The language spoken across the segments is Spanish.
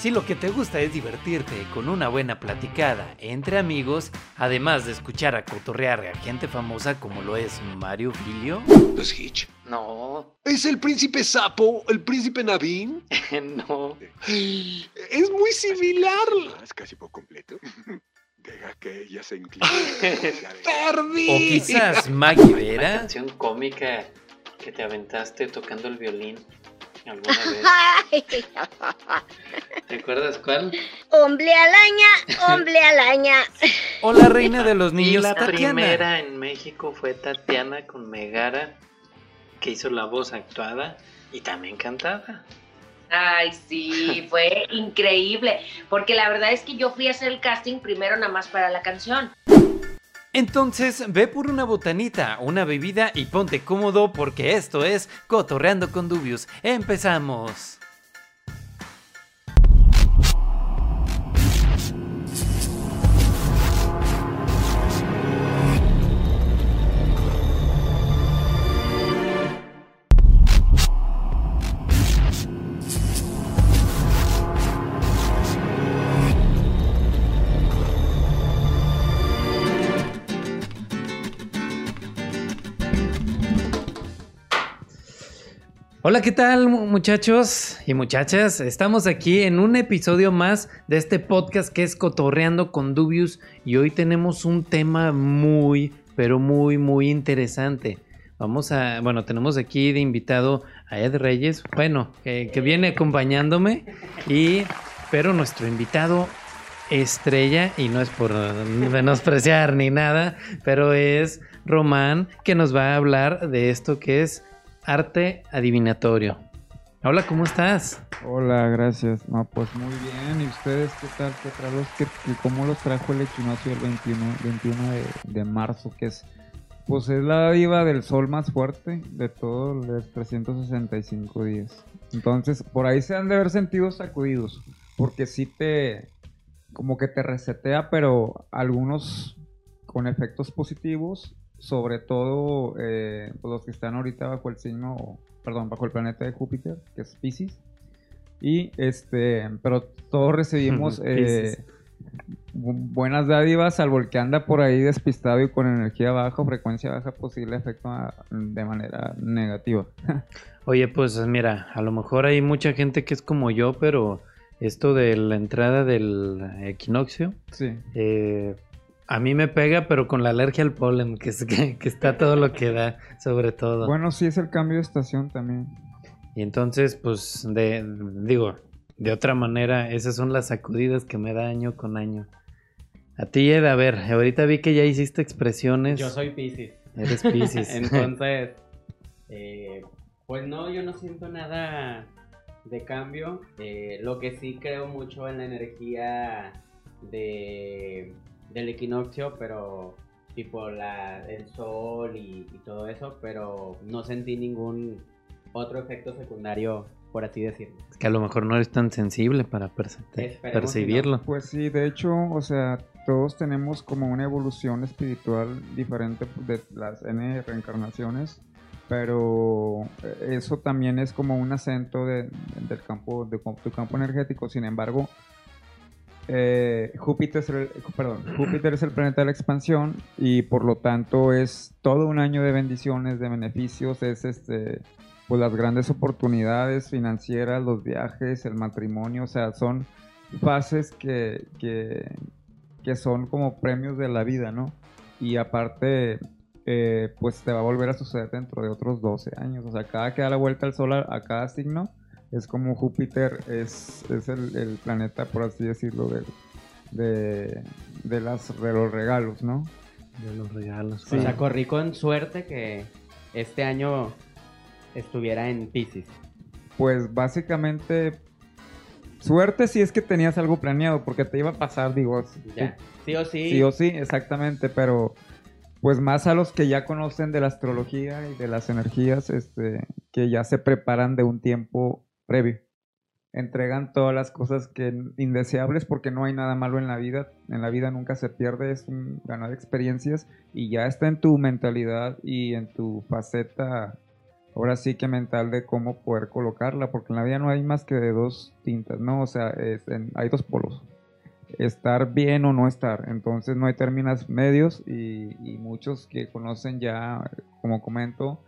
Si lo que te gusta es divertirte con una buena platicada entre amigos, además de escuchar a cotorrear a gente famosa como lo es Mario Filio. ¿No es Hitch? No, ¿Es el príncipe sapo? ¿El príncipe Navin? no. Es muy similar. Es casi por completo. Deja que ella se incline. ¡Perdí! O quizás Maggie La Vera. canción cómica que te aventaste tocando el violín alguna vez. ¿Te acuerdas cuál? hombre alaña, hombre alaña. O la reina de los Y niños, la Tatiana. primera en México fue Tatiana con Megara, que hizo la voz actuada y también cantada. Ay, sí, fue increíble. Porque la verdad es que yo fui a hacer el casting primero nada más para la canción. Entonces, ve por una botanita, una bebida y ponte cómodo porque esto es Cotorreando con Dubius. ¡Empezamos! Hola, ¿qué tal mu- muchachos y muchachas? Estamos aquí en un episodio más de este podcast que es Cotorreando con Dubius y hoy tenemos un tema muy, pero muy, muy interesante. Vamos a, bueno, tenemos aquí de invitado a Ed Reyes, bueno, que, que viene acompañándome y, pero nuestro invitado estrella, y no es por menospreciar ni nada, pero es Román que nos va a hablar de esto que es arte adivinatorio. Hola, ¿cómo estás? Hola, gracias. No, pues muy bien. ¿Y ustedes qué tal? ¿Qué tal que, que cómo los trajo el equinoccio el 21, 21 de, de marzo? Que es, pues es la diva del sol más fuerte de todos los 365 días. Entonces, por ahí se han de haber sentido sacudidos, porque sí te, como que te resetea, pero algunos con efectos positivos, sobre todo eh, pues, los que están ahorita bajo el signo, perdón, bajo el planeta de Júpiter, que es Pisces. Y este, pero todos recibimos eh, buenas dádivas, salvo el que anda por ahí despistado y con energía baja, o frecuencia baja, posible efecto a- de manera negativa. Oye, pues mira, a lo mejor hay mucha gente que es como yo, pero esto de la entrada del equinoccio, Sí. eh, a mí me pega, pero con la alergia al polen, que, es, que, que está todo lo que da, sobre todo. Bueno, sí es el cambio de estación también. Y entonces, pues, de, digo, de otra manera, esas son las sacudidas que me da año con año. A ti, Ed, a ver, ahorita vi que ya hiciste expresiones. Yo soy Pisces. Eres Pisces. Entonces, eh, pues no, yo no siento nada de cambio. Eh, lo que sí creo mucho en la energía de, del equinoccio, pero tipo la, el sol y, y todo eso, pero no sentí ningún otro efecto secundario, por así decirlo. Es que a lo mejor no eres tan sensible para perce- Esperemos percibirlo. Pues sí, de hecho, o sea, todos tenemos como una evolución espiritual diferente de las N reencarnaciones, pero eso también es como un acento de- del campo, de tu campo energético. Sin embargo, eh, Júpiter, es el, planeta de la expansión y por lo tanto es todo un año de bendiciones, de beneficios, es este, pues las grandes oportunidades financieras, los viajes, el matrimonio, o sea, son fases que, que, son como premios de la vida, ¿no? Y aparte, eh, pues te va a volver a suceder dentro de otros 12 años, o sea, cada que da la vuelta al sol a cada signo, es como Júpiter es, es el, el planeta, por así decirlo, de, de, de, las, de los regalos, ¿no? De los regalos. O sea, corrí con suerte que este año estuviera en Pisces. Pues básicamente, suerte si es que tenías algo planeado, porque te iba a pasar, digo. Ya. Sí o sí. Sí o sí, exactamente, pero pues más a los que ya conocen de la astrología y de las energías, este, que ya se preparan de un tiempo previo. Entregan todas las cosas que indeseables porque no hay nada malo en la vida. En la vida nunca se pierde, es un ganar experiencias y ya está en tu mentalidad y en tu faceta, ahora sí que mental de cómo poder colocarla, porque en la vida no hay más que de dos tintas, ¿no? O sea, es en, hay dos polos estar bien o no estar. Entonces no hay términos medios y, muchos que conocen ya, como comento,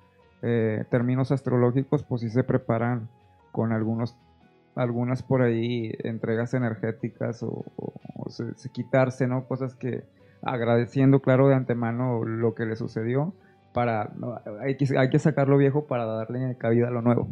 eh, términos astrológicos, pues sí se preparan con algunos, algunas por ahí entregas energéticas o, o, o se, se quitarse, ¿no? Cosas que agradeciendo, claro, de antemano lo que le sucedió. Para, no, hay, que, hay que sacar lo viejo para darle cabida a lo nuevo.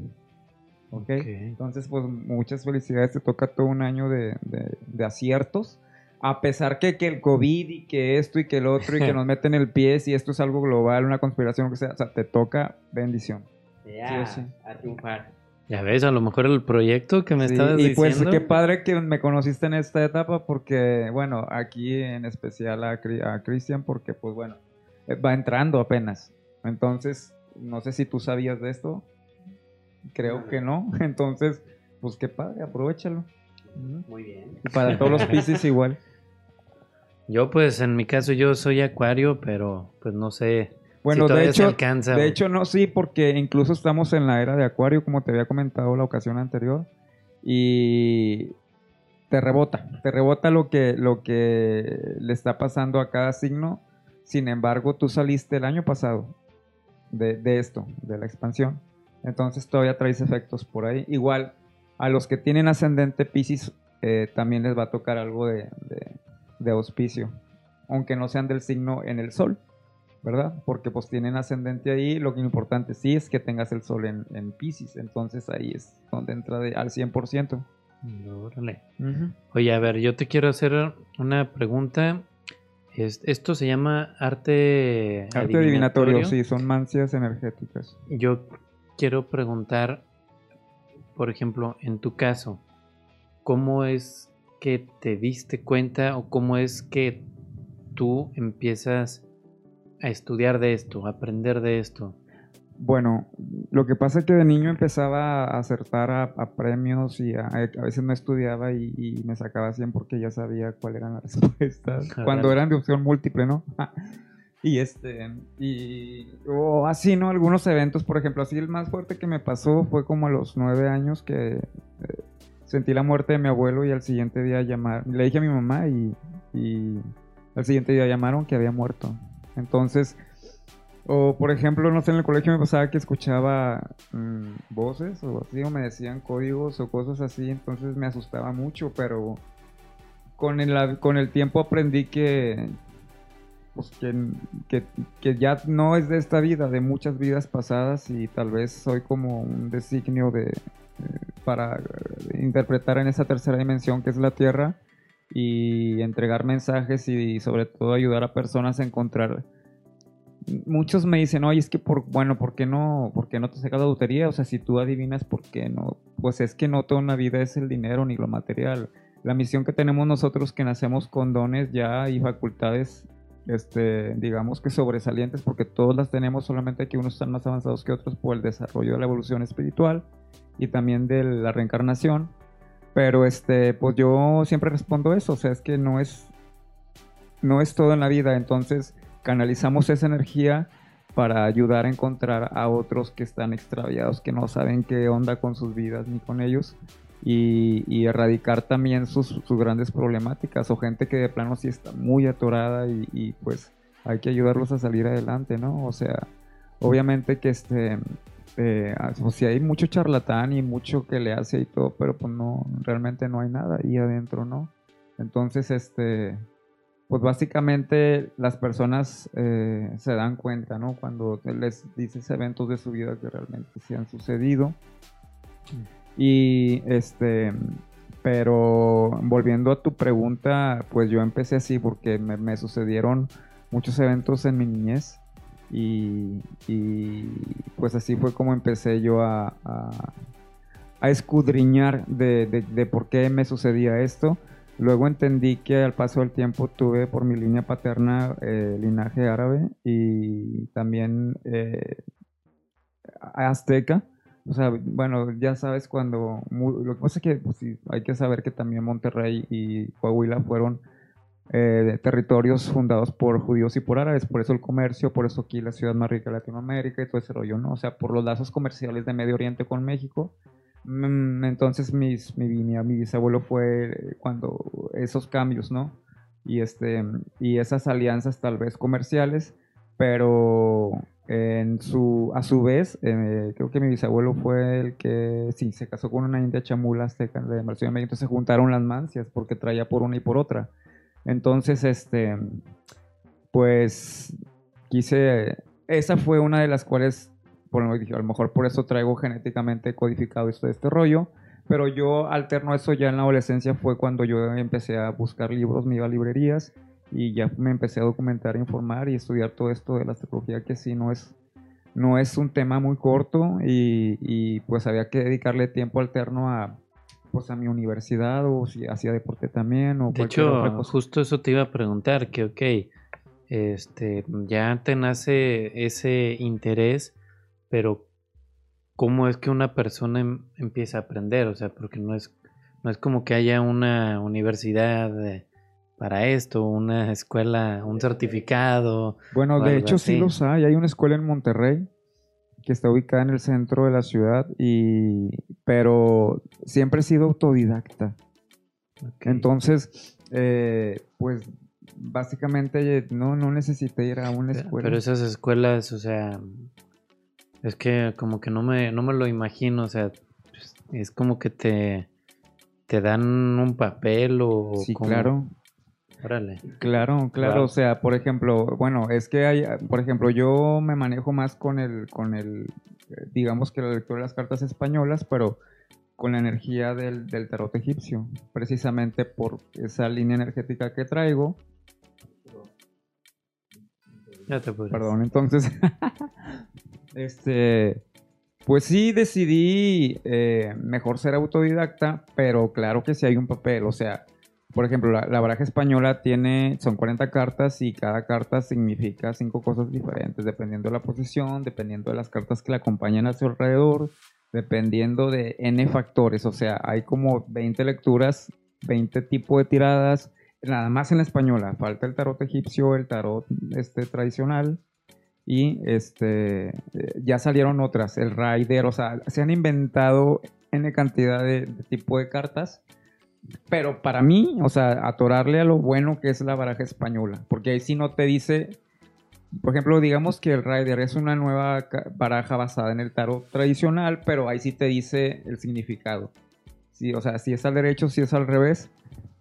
¿okay? Ok. Entonces, pues muchas felicidades, te toca todo un año de, de- de aciertos. A pesar que, que el COVID y que esto y que el otro y que nos meten el pie, si esto es algo global, una conspiración, lo que sea, o sea, te toca bendición. Ya, Sí, sí. a triunfar. Ya ves, a lo mejor el proyecto que me Sí, estabas y pues diciendo. qué padre que me conociste en esta etapa porque, bueno, aquí en especial a, a Cristian porque, pues bueno, eh, va entrando apenas. Entonces, no sé si tú sabías de esto. Creo que no. Entonces, pues qué padre, aprovechalo. Muy bien. Y para todos los Pisces igual. Yo, pues, en mi caso, yo soy acuario, pero pues no sé Bueno, si de hecho, alcanza. de hecho no, sí, porque incluso estamos en la era de Acuario, como te había comentado la ocasión anterior, y te rebota, te rebota lo que, lo que le está pasando a cada signo. Sin embargo, tú saliste el año pasado de, de esto, de la expansión. Entonces todavía traes efectos por ahí. Igual, a los que tienen ascendente Pisces eh, también les va a tocar algo de, de- de auspicio, aunque no sean del signo en el sol. ¿Verdad? Porque pues tienen ascendente ahí, lo que importante sí es que tengas el sol en, en Pisces, entonces ahí es donde entra de, al 100%. Órale. Oye, a ver, yo te quiero hacer una pregunta. Es- esto se llama arte, Arte adivinatorio, sí, son mancias energéticas. Yo quiero preguntar, por ejemplo, en tu caso, ¿cómo es que te diste cuenta o cómo es que tú empiezas a estudiar de esto, a aprender de esto? Bueno, lo que pasa es que de niño empezaba a acertar a, a premios y a, a veces no estudiaba y, y me sacaba 100 porque ya sabía cuáles eran las respuestas. Órale. Cuando eran de opción múltiple, ¿no? y este, y o así, ¿no? Algunos eventos, por ejemplo, así el más fuerte que me pasó fue como a los nueve años que eh, sentí la muerte de mi abuelo y al siguiente día llamar, le dije a mi mamá y, y al siguiente día llamaron que había muerto. Entonces, o por ejemplo, no sé, en el colegio me pasaba que escuchaba mm, voces o así, o me decían códigos o cosas así, entonces me asustaba mucho, pero con el, con el tiempo aprendí que, pues, que, que, que ya no es de esta vida, de muchas vidas pasadas y tal vez soy como un designio de, eh, para interpretar en esa tercera dimensión que es la Tierra y entregar mensajes y sobre todo ayudar a personas a encontrar muchos me dicen, oye, es que por, bueno, ¿por qué no, por qué no te sacas la lotería? O sea, si tú adivinas, ¿por qué no? Pues es que no toda una vida es el dinero ni lo material. La misión que tenemos nosotros que nacemos con dones ya y facultades, este, digamos que sobresalientes, porque todos las tenemos, solamente que unos están más avanzados que otros por el desarrollo de la evolución espiritual y también de la reencarnación. Pero este, pues yo siempre respondo eso, o sea, es que no es, no es todo en la vida, entonces canalizamos esa energía para ayudar a encontrar a otros que están extraviados, que no saben qué onda con sus vidas ni con ellos. y, erradicar también sus, sus grandes problemáticas o gente que de plano sí está muy atorada y, pues hay que ayudarlos a salir adelante, ¿no? O sea, obviamente que este, eh, pues sí hay mucho charlatán y mucho que le hace y todo, pero pues no, realmente no hay nada ahí adentro, ¿no? Entonces, este, pues básicamente las personas eh, se dan cuenta, ¿no? Cuando les dices eventos de su vida que realmente sí han sucedido. Y este, pero volviendo a tu pregunta, pues yo empecé así porque me, me sucedieron muchos eventos en mi niñez. Y, pues así fue como empecé yo a, escudriñar de, por qué me sucedía esto. Luego entendí que al paso del tiempo tuve por mi línea paterna eh, linaje árabe y también eh, azteca. O sea, bueno, ya sabes cuando... Lo que pasa es que pues, hay que saber que también Monterrey y Coahuila fueron eh, territorios fundados por judíos y por árabes, por eso el comercio, por eso aquí la ciudad más rica de Latinoamérica y todo ese rollo, ¿no? O sea, por los lazos comerciales de Medio Oriente con México. Mm, entonces mis, mi, mi, bisabuelo fue cuando esos cambios, ¿no? Y, este, y esas alianzas tal vez comerciales, pero en su, a su vez, eh, creo que mi bisabuelo fue el que, sí, se casó con una india chamula de de México, entonces se juntaron las mancias porque traía por una y por otra. Entonces, este, pues quise, esa fue una de las cuales, por lo dije, a lo mejor por eso traigo genéticamente codificado esto este rollo, pero yo alterno eso ya en la adolescencia fue cuando yo empecé a buscar libros, me iba a librerías y ya me empecé a documentar, informar y estudiar todo esto de la astrología que sí no es, no es un tema muy corto y, y pues había que dedicarle tiempo alterno a pues a mi universidad o si hacía deporte también o de hecho justo eso te iba a preguntar que ok este ya te nace ese interés pero cómo es que una persona em empieza a aprender o sea porque no es no es como que haya una universidad de, para esto una escuela un certificado bueno de hecho así. sí los hay. Hay una escuela en Monterrey que está ubicada en el centro de la ciudad, y, pero siempre he sido autodidacta. Okay. Entonces, eh, pues básicamente no, no necesité ir a una escuela. Pero esas escuelas, o sea, es que como que no me, no me lo imagino, o sea, es como que te, te dan un papel o... Sí, como... claro. Órale. Claro, claro, wow. o sea, por ejemplo, bueno, es que hay, por ejemplo, yo me manejo más con el, con el, digamos que la lectura de las cartas españolas, pero con la energía del, del tarot egipcio, precisamente por esa línea energética que traigo. Ya te puedes. Perdón, entonces, este, pues sí decidí eh, mejor ser autodidacta, pero claro que sí hay un papel, o sea, por ejemplo, la, baraja española tiene, son 40 cartas y cada carta significa cinco cosas diferentes, dependiendo de la posición, dependiendo de las cartas que la acompañan a su alrededor, dependiendo de N factores. O sea, hay como 20 lecturas, 20 tipos de tiradas, nada más en la española. Falta el tarot egipcio, el tarot este, tradicional. Y este, ya salieron otras, el Rider, o sea, se han inventado N cantidad de, de tipo de cartas pero para mí, o sea, atorarle a lo bueno que es la baraja española, porque ahí sí no te dice, por ejemplo, digamos que el Rider es una nueva baraja basada en el tarot tradicional, pero ahí sí te dice el significado. Sí, o sea, si es al derecho, si es al revés,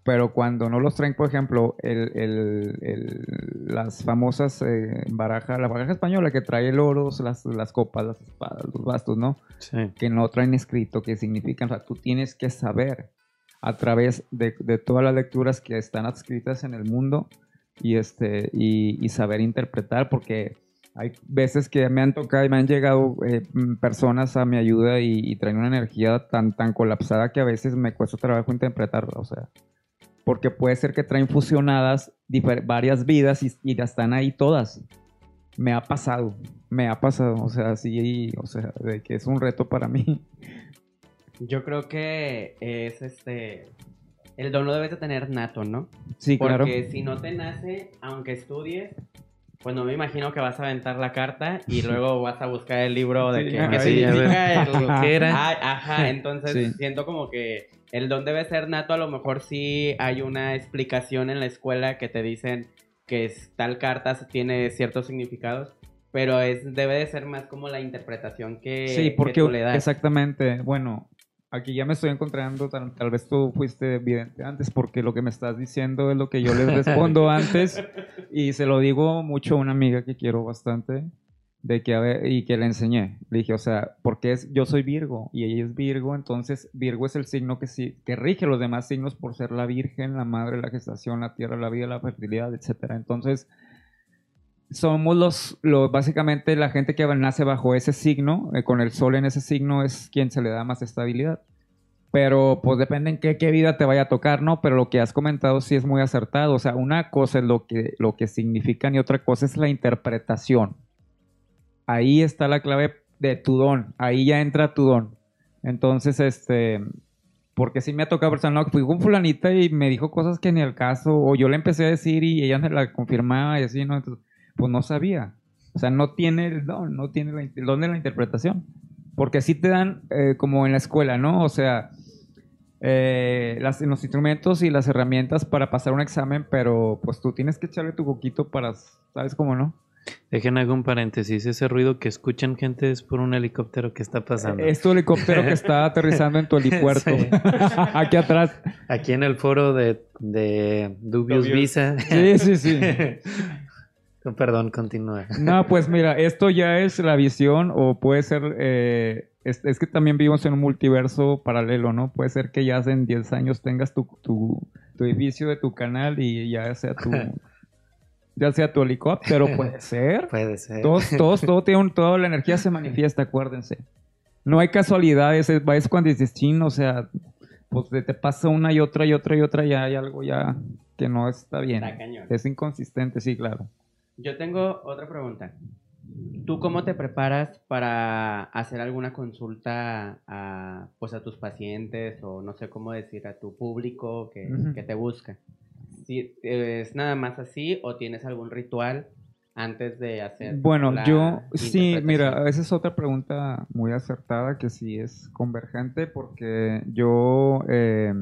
pero cuando no los traen, por ejemplo, el, el, el, las famosas eh, barajas, la baraja española que trae el oro, las, las copas, las espadas, los bastos, ¿no? Sí. Que no traen escrito qué significan, o sea, tú tienes que saber a través de, de, todas las lecturas que están adscritas en el mundo y, este, y, y, saber interpretar, porque hay veces que me han tocado y me han llegado eh, personas a mi ayuda y, y, traen una energía tan, tan colapsada que a veces me cuesta trabajo interpretarla, o sea, porque puede ser que traen fusionadas varias vidas y, y ya están ahí todas. Me ha pasado, me ha pasado, o sea, sí, o sea, de que es un reto para mí yo creo que es este. El don lo debes de tener nato, ¿no? Sí, Porque claro. Porque si no te nace, aunque estudies, pues no me imagino que vas a aventar la carta y luego vas a buscar el libro de Sí, que, sí, significa lo que era. Ah, ajá, entonces Sí. siento como que el don debe ser nato, a lo mejor sí hay una explicación en la escuela que te dicen que es- tal carta tiene ciertos significados, pero es debe de ser más como la interpretación que, Sí, que porque tú le das. exactamente, bueno, aquí ya me estoy encontrando, tal, tal vez tú fuiste evidente antes, porque lo que me estás diciendo es lo que yo les respondo antes, y se lo digo mucho a una amiga que quiero bastante, de que a ver, y que le enseñé, le dije, o sea, porque es, yo soy Virgo, y ella es Virgo, entonces Virgo es el signo que sí, que rige los demás signos por ser la Virgen, la Madre, la gestación, la tierra, la vida, la fertilidad, etcétera, entonces somos los, los, básicamente la gente que nace bajo ese signo, eh, con el sol en ese signo es quien se le da más estabilidad. Pero pues depende en qué, qué vida te vaya a tocar, ¿no? Pero lo que has comentado sí es muy acertado. O sea, una cosa es lo que, lo que significan y otra cosa es la interpretación. Ahí está la clave de tu don. Ahí ya entra tu don. Entonces, este, porque sí me ha tocado personal, no, fui con fulanita y me dijo cosas que ni al caso, o yo le empecé a decir y ella me la confirmaba y así, ¿no? Entonces, pues no sabía. O sea, no tiene el don, no tiene la- el don de la interpretación. Porque sí te dan, eh, como en la escuela, ¿no? O sea, eh, las, los instrumentos y las herramientas para pasar un examen, pero pues tú tienes que echarle tu coquito para, ¿sabes cómo no? Dejen algún paréntesis. Ese ruido que escuchan, gente, es por un helicóptero que está pasando. Es tu helicóptero que está aterrizando en tu helipuerto. Sí. Aquí atrás. Aquí en el foro de, de Dubious Dubious. Visa. Sí, sí, sí. Perdón, continúa. No, pues mira, esto ya es la visión o puede ser, eh, es, es que también vivimos en un multiverso paralelo, ¿no? Puede ser que ya en 10 años tengas tu, tu, tu edificio de tu canal y ya sea tu, ya sea tu helicóptero, puede ser. Puede ser. Todos, todos, todo tiene un- toda la energía se manifiesta, acuérdense. No hay casualidades, es, es cuando dices chin, o sea, pues te, te pasa una y otra y otra y otra, ya hay algo ya que no está bien. Está cañón. Es inconsistente, sí, claro. Yo tengo otra pregunta. ¿Tú cómo te preparas para hacer alguna consulta a, pues a tus pacientes o no sé cómo decir a tu público que, que te busca? Si ¿Es nada más así o tienes algún ritual antes de hacer? Bueno, yo sí, mira, esa es otra pregunta muy acertada que sí es convergente porque yo eh,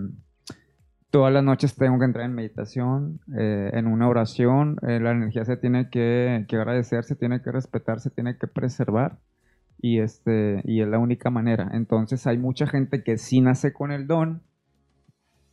todas las noches tengo que entrar en meditación, eh, en una oración, eh, la energía se tiene que, que agradecer, se tiene que respetar, se tiene que preservar y, este, y es la única manera. Entonces hay mucha gente que sí nace con el don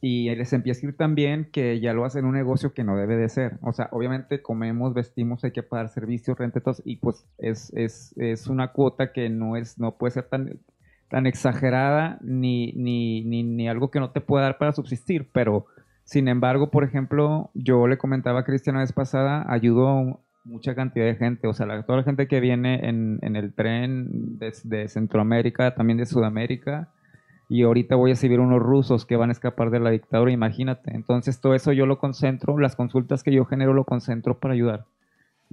y les empieza a ir también que ya lo hacen un negocio que no debe de ser. O sea, obviamente comemos, vestimos, hay que pagar servicios, renta, todo, y pues es, es, es una cuota que no es, no puede ser tan, tan exagerada ni, ni, ni, ni algo que no te pueda dar para subsistir. Pero, sin embargo, por ejemplo, yo le comentaba a Cristian la vez pasada, ayudo a mucha cantidad de gente. O sea, la- toda la gente que viene en, en el tren de, de Centroamérica, también de Sudamérica. Y ahorita voy a recibir unos rusos que van a escapar de la dictadura, imagínate. Entonces todo eso yo lo concentro, las consultas que yo genero lo concentro para ayudar.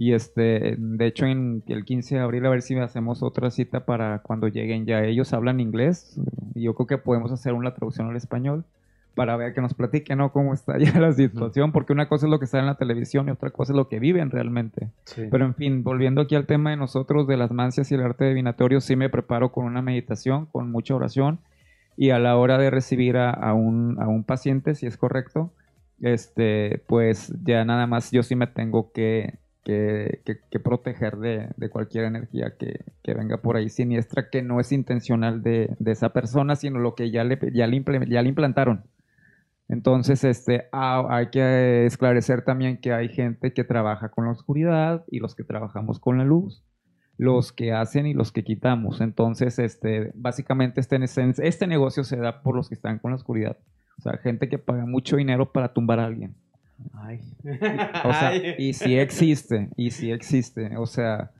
Y este, de hecho en el 15 de abril a ver si hacemos otra cita para cuando lleguen ya ellos hablan inglés. Y yo creo que podemos hacer una traducción al español para ver que nos platiquen ¿no? cómo está ya la situación, porque una cosa es lo que está en la televisión y otra cosa es lo que viven realmente. Sí. Pero en fin, volviendo aquí al tema de nosotros, de las mancias y el arte divinatorio, sí me preparo con una meditación, con mucha oración, y a la hora de recibir a, a un, a un paciente, si es correcto, este, pues ya nada más yo sí me tengo que, que, proteger de, cualquier energía que, venga por ahí siniestra, que no es intencional de, esa persona, sino lo que ya le, ya le, ya le implantaron. Entonces, este, ah, hay que esclarecer también que hay gente que trabaja con la oscuridad y los que trabajamos con la luz, los que hacen y los que quitamos. Entonces, este, básicamente este, este negocio se da por los que están con la oscuridad. O sea, gente que paga mucho dinero para tumbar a alguien. Ay. O sea, Ay. y sí existe, y sí existe. O sea,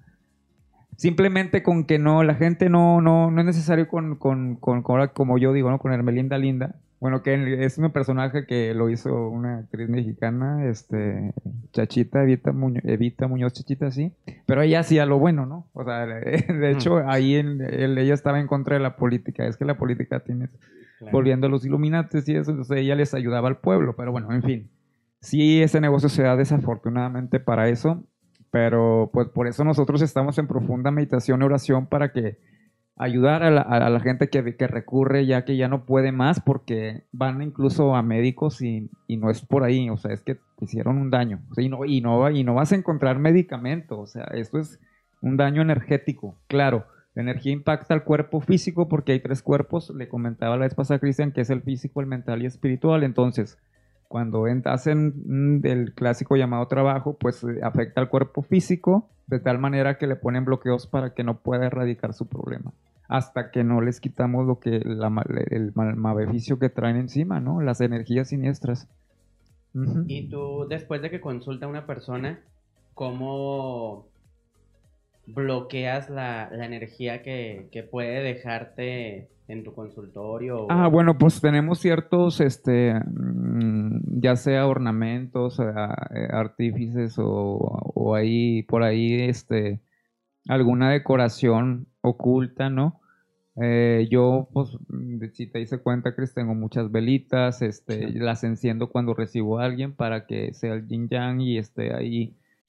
simplemente con que no, la gente no, no, no es necesario con, con, con, con- como yo digo, ¿no? Con Hermelinda Linda. Bueno, que es un personaje que lo hizo una actriz mexicana, este, Chachita, Evita Muñoz, Evita Muñoz Chachita, sí. Pero ella hacía lo bueno, ¿no? O sea, de hecho, ahí en- él- ella estaba en contra de la política. Es que la política tiene Claro. volviendo a los iluminantes y eso, entonces ella les ayudaba al pueblo, pero bueno, en fin, sí ese negocio se da desafortunadamente para eso, Pero pues por eso nosotros estamos en profunda meditación y oración para que ayudar a la, a gente que, que recurre ya que ya no puede más porque van incluso a médicos y, y no es por ahí, o sea, es que te hicieron un daño. Y, no, y, no, y no vas a encontrar medicamento, o sea, esto es un daño energético, claro. La energía impacta al cuerpo físico porque hay tres cuerpos. Le comentaba la vez pasada Cristian que es el físico, el mental y espiritual. Entonces, cuando en- hacen mm, el clásico llamado trabajo, pues eh, afecta al cuerpo físico de tal manera que le ponen bloqueos para que no pueda erradicar su problema. Hasta que no les quitamos lo que la el mal- maleficio que traen encima, ¿no? Las energías siniestras. Y tú, después de que consulta a una persona, ¿cómo bloqueas la, energía que puede dejarte en tu consultorio? o- Ah, bueno, pues tenemos ciertos, este, mm, ya sea ornamentos, ah, eh, artífices o, o ahí, por ahí, este, alguna decoración oculta, ¿no? Eh, yo, pues, si te hice cuenta, Chris, tengo muchas velitas, este, las enciendo cuando recibo a alguien para que sea el yin yang y esté ahí.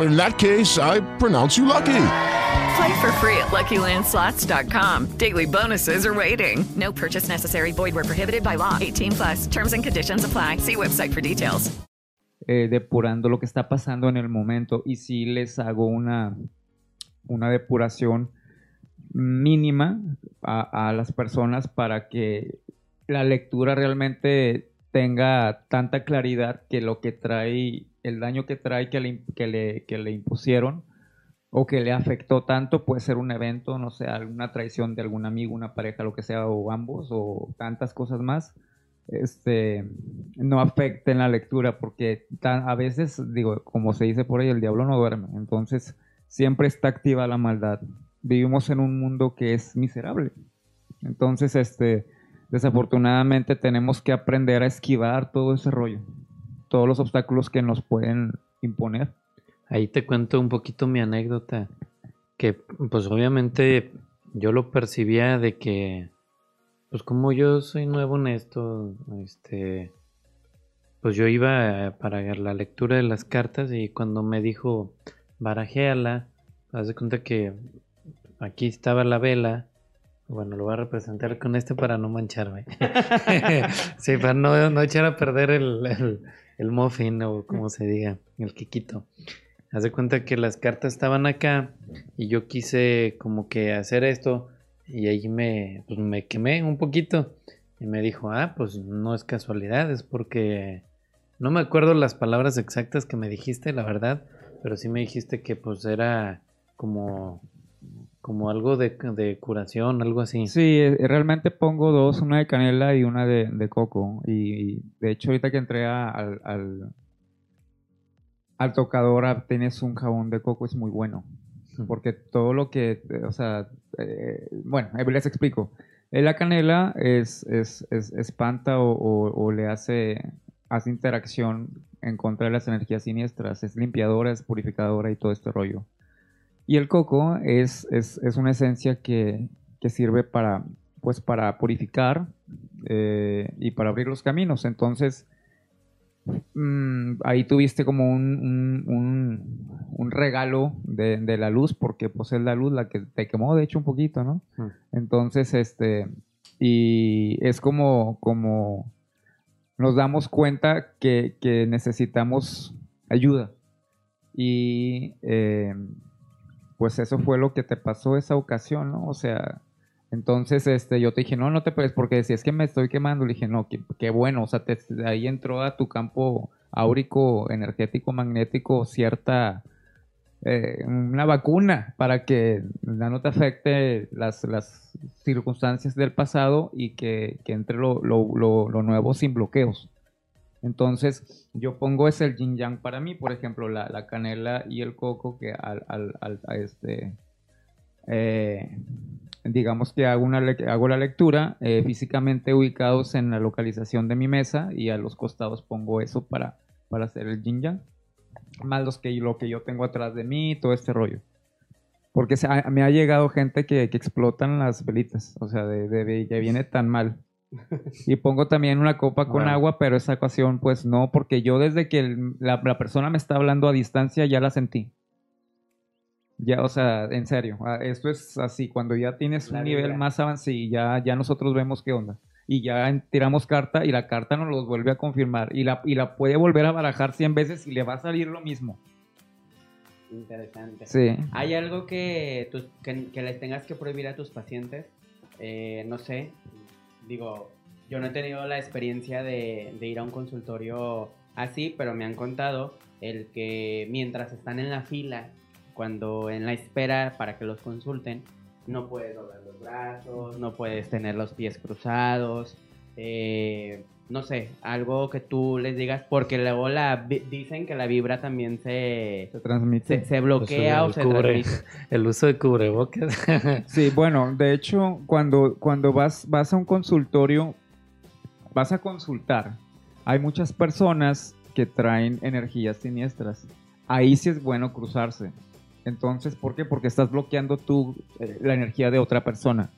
In that case, I pronounce you lucky. Play for free at LuckyLandSlots.com. Daily bonuses are waiting. No purchase necessary. Void where prohibited by law. 18 plus. Terms and conditions apply. See website for details. eh, depurando lo que está pasando en el momento y si les hago una, una depuración mínima a, a las personas para que la lectura realmente tenga tanta claridad que lo que trae, el daño que trae que le, que le, que le impusieron o que le afectó tanto puede ser un evento, no sé, alguna traición de algún amigo, una pareja, lo que sea, o ambos, o tantas cosas más este, no afecten la lectura, porque tan- a veces, digo, como se dice por ahí, el diablo no duerme, entonces siempre está activa la maldad. Vivimos en un mundo que es miserable. Entonces, este, desafortunadamente tenemos que aprender a esquivar todo ese rollo, todos los obstáculos que nos pueden imponer. Ahí te cuento un poquito mi anécdota. Que pues obviamente yo lo percibía de que, pues como yo soy nuevo en esto, este, pues yo iba para la lectura de las cartas y cuando me dijo, barajéala, haz de cuenta que aquí estaba la vela. Bueno, lo voy a representar con este para no mancharme. sí, para no, no echar a perder el, el, muffin o como se diga, el quiquito. Haz de cuenta que las cartas estaban acá y yo quise como que hacer esto y ahí me, pues me quemé un poquito. Y me dijo, ah, pues no es casualidad, es porque no me acuerdo las palabras exactas que me dijiste, la verdad, pero sí me dijiste que pues era como, como algo de, de curación, algo así. Sí, eh, realmente pongo dos, una de canela y una de, de coco. Y, y, de hecho ahorita que entré al, al, al tocador ah, tienes un jabón de coco, es muy bueno. Porque todo lo que, eh, o sea, eh, bueno, les explico. La canela es, es, es- espanta o, o- o le hace, hace interacción en contra de las energías siniestras. Es limpiadora, es purificadora y todo este rollo. Y el coco es, es, es una esencia que, que sirve para, pues, para purificar eh, y para abrir los caminos. Entonces, mm, ahí tuviste como un, un- un- un regalo de, de la luz, porque pues es la luz la que te quemó, de hecho, un poquito, ¿no? Entonces, este, y es como, como nos damos cuenta que, que necesitamos ayuda. Y eh, pues eso fue lo que te pasó esa ocasión, ¿no? O sea, entonces este, yo te dije, no, no te puedes, porque si es que me estoy quemando, le dije, no, qué, bueno, o sea, ahí entró a tu campo áurico, energético, magnético, cierta, eh, una vacuna para que no te afecte las, las circunstancias del pasado y que, que entre lo- lo- lo nuevo sin bloqueos. Entonces, yo pongo ese el yin yang para mí, por ejemplo, la, la canela y el coco que al, este, eh, digamos que hago, la lectura eh, físicamente ubicados en la localización de mi mesa y a los costados pongo eso para, para hacer el yin yang, más los que, lo que yo tengo atrás de mí, todo este rollo. Porque me ha llegado gente que, que explotan las velitas, o sea, de- de que viene tan mal. Y pongo también una copa con agua, pero esa ocasión pues no, porque yo desde que el- la, la persona me está hablando a distancia ya la sentí. Ya, o sea, en serio, ah, esto es así, cuando ya tienes La un nivel más avanzado, y ya, ya nosotros vemos qué onda. Y ya tiramos carta y la carta nos los vuelve a confirmar. Y la, y la puede volver a barajar 100 veces y le va a salir lo mismo. Interesante. Sí. ¿Hay algo que, tus- que, que les tengas que prohibir a tus pacientes? Eh, no sé, digo, yo no he tenido la experiencia de, ir a un consultorio así, pero me han contado el que mientras están en la fila, cuando en la espera para que los consulten, no puedes doblar los brazos, no puedes tener los pies cruzados, eh, no sé, algo que tú les digas, porque luego la vi- dicen que la vibra también se, Se transmite. se, se bloquea o se cubre- transmite. el uso de cubrebocas. Sí, bueno, de hecho, cuando, cuando vas, vas a un consultorio, vas a consultar, hay muchas personas que traen energías siniestras. Ahí sí es bueno cruzarse. Entonces, ¿por qué? Porque estás bloqueando tú eh, la energía de otra persona.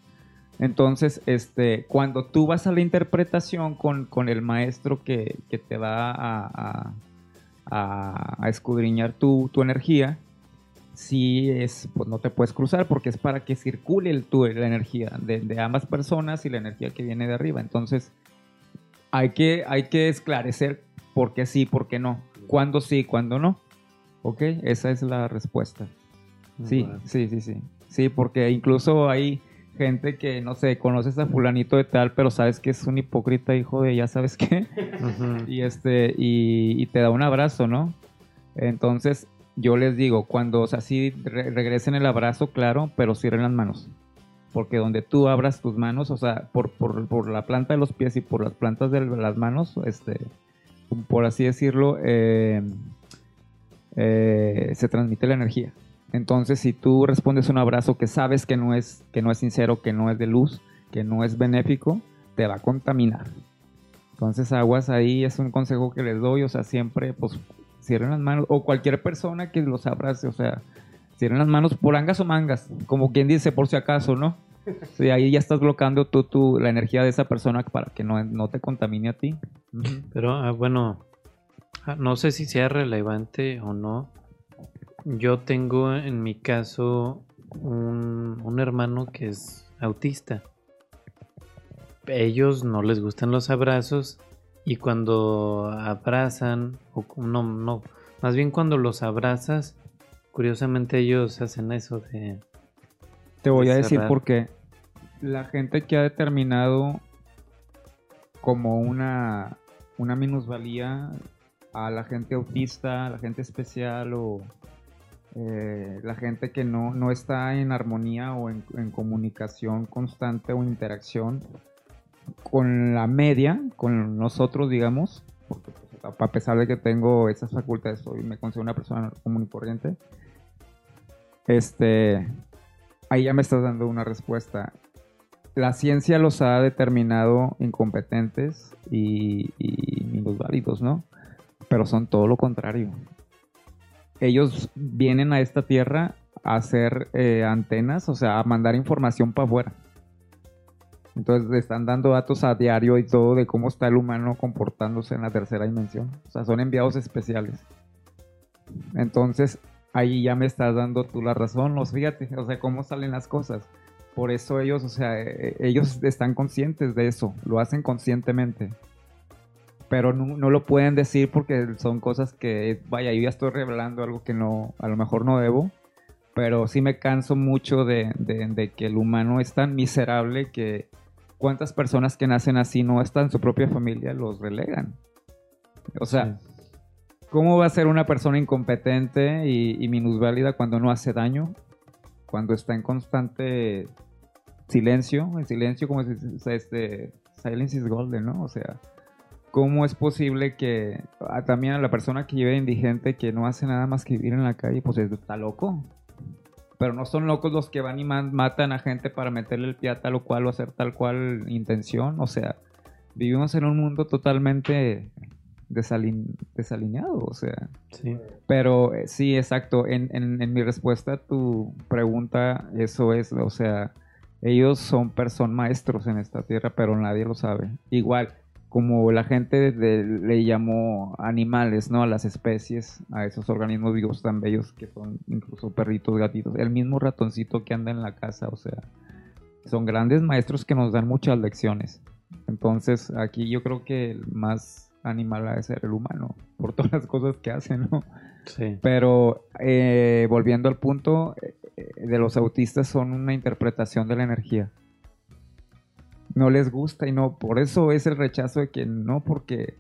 Entonces, este, cuando tú vas a la interpretación con, con el maestro que, que te va a, a- escudriñar tu, tu energía, sí es, pues no te puedes cruzar porque es para que circule el, tu, la energía de, de ambas personas y la energía que viene de arriba. Entonces, hay que, hay que esclarecer por qué sí, por qué no. Cuándo sí, cuándo no. ¿Ok? Esa es la respuesta. Sí, sí, sí, sí. Sí, porque incluso hay gente que, no sé, conoces a fulanito de tal, pero sabes que es un hipócrita, hijo de ya sabes qué. Y este, y, y te da un abrazo, ¿no? Entonces, yo les digo, cuando, o sea, sí re- regresen el abrazo, claro, pero cierren las manos. Porque donde tú abras tus manos, o sea, por, por, por la planta de los pies y por las plantas de las manos, este, por así decirlo, eh, eh, se transmite la energía. Entonces, si tú respondes un abrazo que sabes que no es, que no es sincero, que no es de luz, que no es benéfico, te va a contaminar. Entonces, aguas ahí es un consejo que les doy, o sea, siempre, pues, cierren las manos, o cualquier persona que los abrace, o sea, cierren las manos por angas o mangas, como quien dice, por si acaso, ¿no? Sí, ahí ya estás bloqueando tú, tú la energía de esa persona para que no, no te contamine a ti. Pero ah, bueno, ah, no sé si sea relevante o no. Yo tengo en mi caso un, un hermano que es autista. Ellos no les gustan los abrazos y cuando abrazan, o no, no, más bien cuando los abrazas, curiosamente ellos hacen eso de... Te voy de a decir por qué. La gente que ha determinado como una, una minusvalía a la gente autista, a la gente especial o eh, la gente que no, no está en armonía o en, en comunicación constante o interacción con la media, con nosotros, digamos, porque pues, a pesar de que tengo esas facultades, soy, me considero una persona común y corriente, este, ahí ya me estás dando una respuesta. La ciencia los ha determinado incompetentes y, y minusválidos, ¿no? Pero son todo lo contrario. Ellos vienen a esta tierra a hacer eh, antenas, o sea, a mandar información para afuera. Entonces le están dando datos a diario y todo de cómo está el humano comportándose en la tercera dimensión. O sea, son enviados especiales. Entonces, ahí ya me estás dando tú la razón, los fíjate, o sea, cómo salen las cosas. Por eso ellos, o sea, eh, ellos están conscientes de eso, lo hacen conscientemente. Pero no, no lo pueden decir porque son cosas que, vaya, yo ya estoy revelando algo que no, a lo mejor no debo. Pero sí me canso mucho de, de- de que el humano es tan miserable que cuántas personas que nacen así no están en su propia familia los relegan. O sea, ¿Cómo va a ser una persona incompetente y, y minusválida cuando no hace daño? Cuando está en constante silencio, en silencio, como dice, este, silence is golden, ¿no? O sea, ¿cómo es posible que a- también a la persona que vive indigente, que no hace nada más que vivir en la calle, pues está loco? Pero no son locos los que van y matan a gente para meterle el pie a tal o cual o hacer tal cual intención. O sea, vivimos en un mundo totalmente desalin- desalineado, o sea. Sí. Pero eh, sí, exacto. En, en- en mi respuesta a tu pregunta, eso es, o sea, ellos son personas maestros en esta tierra, pero nadie lo sabe. Igual, como la gente de- le llamó animales, ¿no? A las especies, a esos organismos vivos tan bellos que son incluso perritos, gatitos. El mismo ratoncito que anda en la casa, o sea, son grandes maestros que nos dan muchas lecciones. Entonces, aquí yo creo que el más animal ha de ser el humano, por todas las cosas que hacen, ¿no? Sí. Pero eh, volviendo al punto, eh, de los autistas son una interpretación de la energía. No les gusta y no, por eso es el rechazo de que no, porque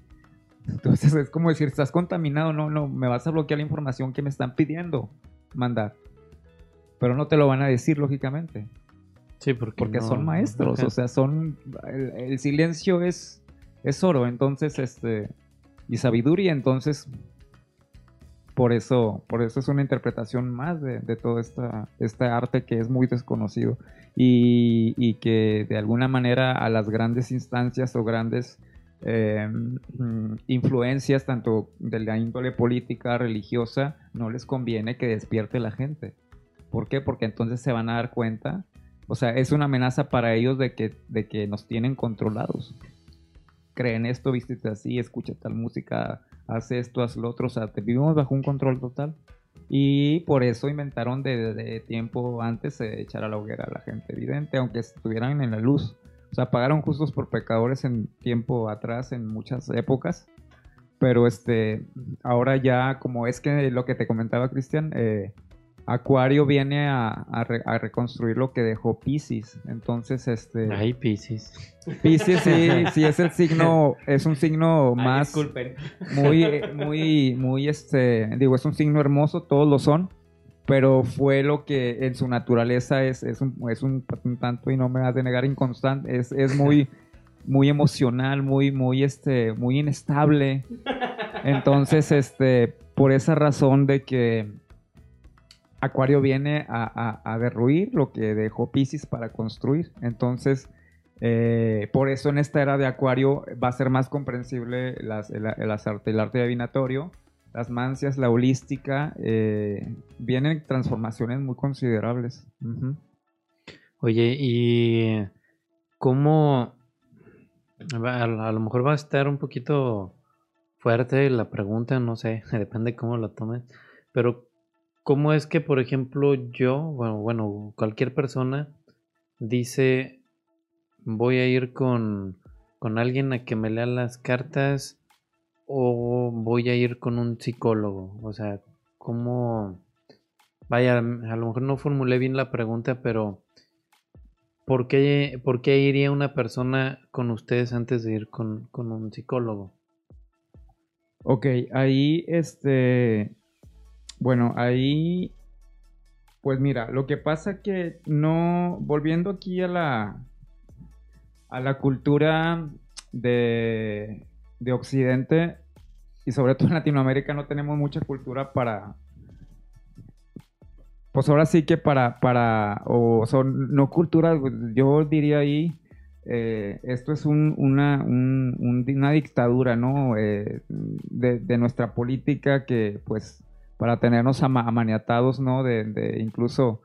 entonces es como decir, estás contaminado, no, no, me vas a bloquear la información que me están pidiendo mandar. Pero no te lo van a decir, lógicamente. Sí, porque, Porque no- son maestros, o sea, son. El, el silencio es, es oro, entonces, este. Y sabiduría, entonces. Por eso, por eso es una interpretación más de, de todo esta, este arte que es muy desconocido. Y, que de alguna manera a las grandes instancias o grandes eh, mm, influencias, tanto de la índole política, religiosa, no les conviene que despierte la gente. ¿Por qué? Porque entonces se van a dar cuenta o sea, es una amenaza para ellos de que, de que nos tienen controlados. Creen esto, vístete así, escucha tal música, haz esto, haz lo otro. O sea, vivimos bajo un control total. Y por eso inventaron de tiempo antes eh, echar a la hoguera a la gente evidente, aunque estuvieran en la luz. O sea, pagaron justos por pecadores en tiempo atrás, en muchas épocas. Pero este, ahora ya, como es que lo que te comentaba Cristian, eh, Acuario viene a, a re- a reconstruir lo que dejó Pisces. Entonces, este. Ay, Pisces. Pisces sí, sí es el signo, es un signo Ay, más disculpen. muy, muy, muy este, digo, es un signo hermoso, todos lo son, pero fue lo que en su naturaleza es, es un, es un, un tanto, y no me has de negar, inconstante, es, es muy, muy emocional, muy, muy, este, muy inestable. Entonces, este, por esa razón de que Acuario viene a, a- a derruir lo que dejó Pisces para construir. Entonces, eh, por eso en esta era de Acuario va a ser más comprensible las- el, arte, el arte divinatorio, las mancias, la holística. eh, vienen transformaciones muy considerables. Oye, ¿y cómo? A, lo mejor va a estar un poquito fuerte la pregunta, no sé, depende cómo lo tomes, pero ¿cómo es que, por ejemplo, yo, bueno, cualquier persona dice, voy a ir con, con alguien a que me lea las cartas o voy a ir con un psicólogo? O sea, ¿cómo? Vaya, a lo mejor no formulé bien la pregunta, pero ¿por qué, por qué iría una persona con ustedes antes de ir con, con un psicólogo? Ok, ahí, este, bueno, ahí, pues mira, lo que pasa que no, volviendo aquí a la, a la cultura de, de Occidente y sobre todo en Latinoamérica no tenemos mucha cultura para, pues ahora sí que para, para, o son, no cultura, yo diría ahí, eh, esto es un- una, un- un- una dictadura, ¿no? Eh, de, de nuestra política que, pues, para tenernos ama- amaniatados, ¿no? De, de incluso,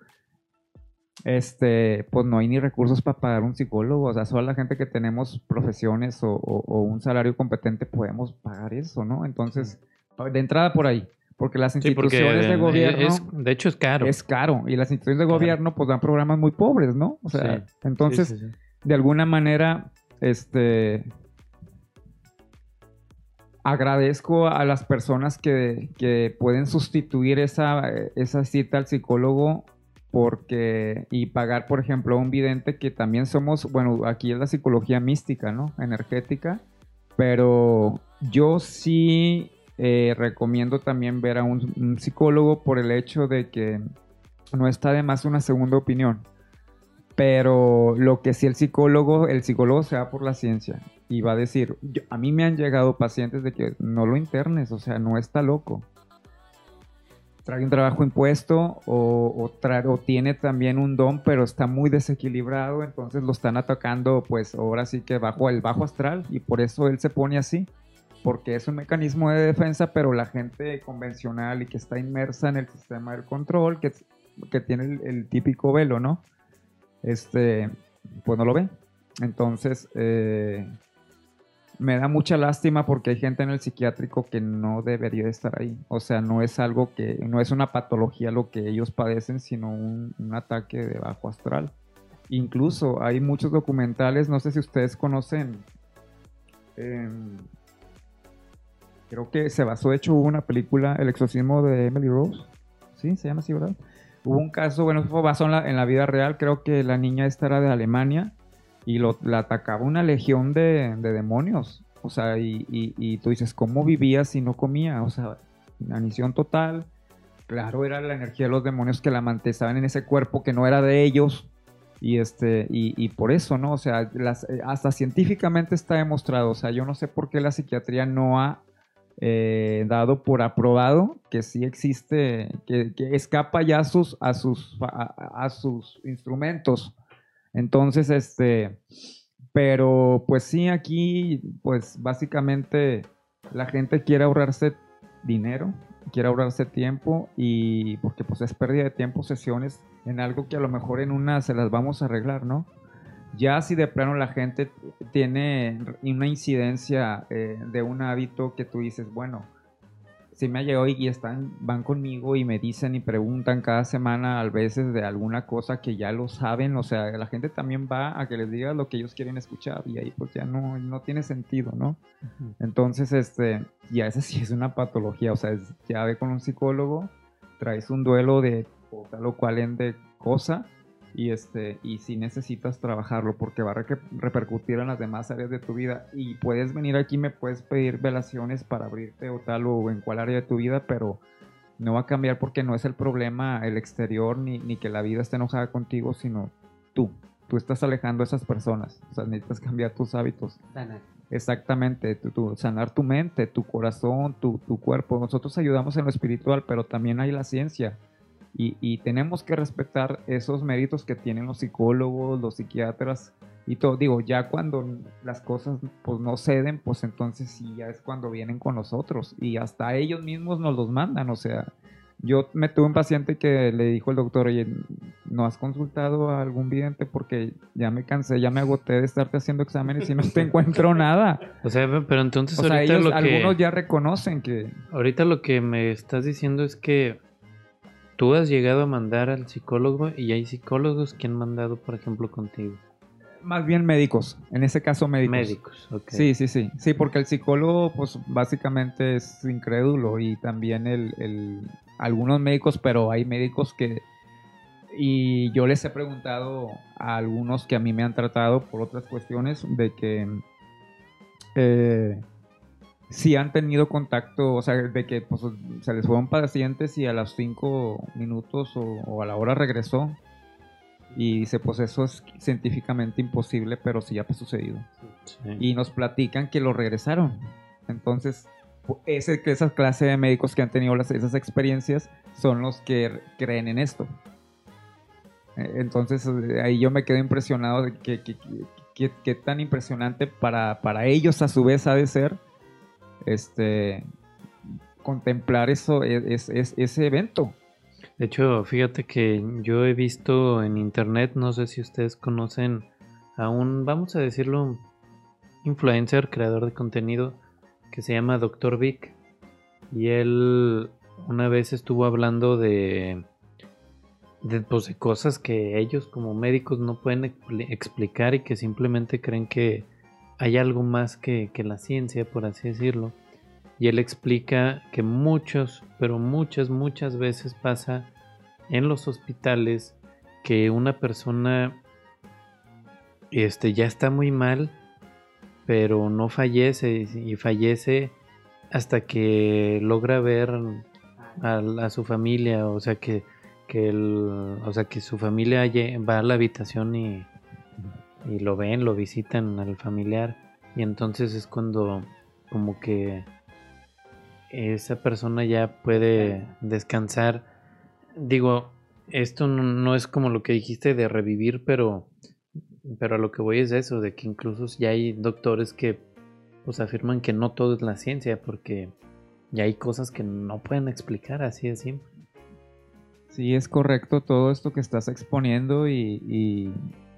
este, pues no hay ni recursos para pagar un psicólogo, o sea, solo la gente que tenemos profesiones o, o- o un salario competente podemos pagar eso, ¿no? Entonces, de entrada por ahí, porque las Sí, porque instituciones de gobierno... es- de hecho es caro. Es caro. Y las instituciones de gobierno pues dan programas muy pobres, ¿no? O sea, Sí. entonces, sí. de alguna manera, este... Agradezco a las personas que, pueden sustituir esa, esa cita al psicólogo porque y pagar, por ejemplo, a un vidente que también somos, bueno, aquí es la psicología mística, ¿no? Energética, pero yo sí eh, recomiendo también ver a un, un psicólogo por el hecho de que no está de más una segunda opinión. Pero lo que sí el psicólogo, el psicólogo se va por la ciencia y va a decir, yo- a mí me han llegado pacientes de que no lo internes, o sea, no está loco. Trae un trabajo impuesto o, o, tra- o tiene también un don, pero está muy desequilibrado, entonces lo están atacando, pues ahora sí que bajo el bajo astral y por eso él se pone así, porque es un mecanismo de defensa, pero la gente convencional y que está inmersa en el sistema del control, que, que tiene el, el típico velo, ¿no? Este, pues no lo ve. Entonces, eh, me da mucha lástima porque hay gente en el psiquiátrico que no debería estar ahí. O sea, no es algo que, no es una patología lo que ellos padecen, sino un, ataque de bajo astral. Incluso hay muchos documentales, no sé si ustedes conocen, em, creo que se basó, de hecho, hubo una película, El exorcismo de Emily Rose. Sí, se llama así, ¿verdad? Hubo un caso, bueno, fue basado en la, en la vida real, creo que la niña esta era de Alemania y lo, la atacaba una legión de, de demonios. O sea, y, tú dices, ¿cómo vivía si no comía? O sea, inanición total. Claro, era la energía de los demonios que la mantenían en ese cuerpo que no era de ellos. Y, este, y, por eso, ¿no? O sea, las- eh, hasta científicamente está demostrado. O sea, yo no sé por qué la psiquiatría no ha eh, dado por aprobado que sí existe, que, escapa ya sus, a sus, a sus instrumentos. Entonces, este, pero pues sí, aquí, pues básicamente la gente quiere ahorrarse dinero, quiere ahorrarse tiempo y porque pues es pérdida de tiempo sesiones en algo que a lo mejor en una se las vamos a arreglar, ¿no? Ya si de plano la gente tiene una incidencia eh, de un hábito que tú dices, bueno, si me ha llegado y están, van conmigo y me dicen y preguntan cada semana a veces de alguna cosa que ya lo saben, o sea, la gente también va a que les diga lo que ellos quieren escuchar y ahí pues ya no, no tiene sentido, ¿no? Entonces, este, ya esa sí es una patología, o sea, es- ya ve con un psicólogo, traes un duelo de tal o cual en de cosa y este y si necesitas trabajarlo porque va a repercutir en las demás áreas de tu vida y puedes venir aquí me puedes pedir velaciones para abrirte o tal o en cuál área de tu vida pero no va a cambiar porque no es el problema el exterior ni, ni que la vida esté enojada contigo sino tú tú estás alejando a esas personas o sea necesitas cambiar tus hábitos Sanar. Exactamente, tu, tu- sanar tu mente, tu corazón, tu, tu cuerpo. Nosotros ayudamos en lo espiritual, pero también hay la ciencia. Y, y tenemos que respetar esos méritos que tienen los psicólogos, los psiquiatras y todo. Digo, ya cuando las cosas pues no ceden, pues entonces sí, ya es cuando vienen con nosotros. Y hasta ellos mismos nos los mandan. O sea, yo me tuve un paciente que le dijo el doctor, oye, ¿no has consultado a algún vidente? Porque ya me cansé, ya me agoté de estarte haciendo exámenes y no te encuentro nada. O sea, pero entonces O sea, ahorita ellos, lo que... algunos ya reconocen que... Ahorita lo que me estás diciendo es que tú has llegado a mandar al psicólogo y hay psicólogos que han mandado, por ejemplo, contigo. Más bien médicos, en ese caso médicos. Médicos, ok. Sí, sí, sí. Sí, porque el psicólogo, pues básicamente es incrédulo y también el, el- algunos médicos, pero hay médicos que. Y yo les he preguntado a algunos que a mí me han tratado por otras cuestiones de que. eh, si han tenido contacto, o sea, de que pues, se les fueron pacientes y a los cinco minutos o, o a la hora regresó. Y dice, pues eso es científicamente imposible, pero sí ha sucedido. Y nos platican que lo regresaron. Entonces, pu- ese, esa clase de médicos que han tenido las- esas experiencias son los que creen en esto. Eh, Entonces, eh, ahí yo me quedo impresionado de que- que- que- que tan impresionante para, para ellos a su vez ha de ser este contemplar eso, e- es- es- ese evento. De hecho, fíjate que yo he visto en internet, no sé si ustedes conocen a un, vamos a decirlo, influencer, creador de contenido, que se llama Dr. Vic. Y él una vez estuvo hablando de, de, pues, de cosas que ellos como médicos no pueden expli- explicar y que simplemente creen que hay algo más que, la ciencia, por así decirlo. Y él explica que muchos, pero muchas, muchas veces pasa en los hospitales que una persona este, ya está muy mal, pero no fallece y fallece hasta que logra ver a, a su familia, o sea que, que el, o sea que su familia va a la habitación y, y lo ven, lo visitan al familiar y entonces es cuando como que esa persona ya puede descansar. Digo, esto no, es como lo que dijiste de revivir, pero pero a lo que voy es eso, de que incluso ya hay doctores que pues afirman que no todo es la ciencia, porque ya hay cosas que no pueden explicar así de simple. Sí, es correcto todo esto que estás exponiendo y, y-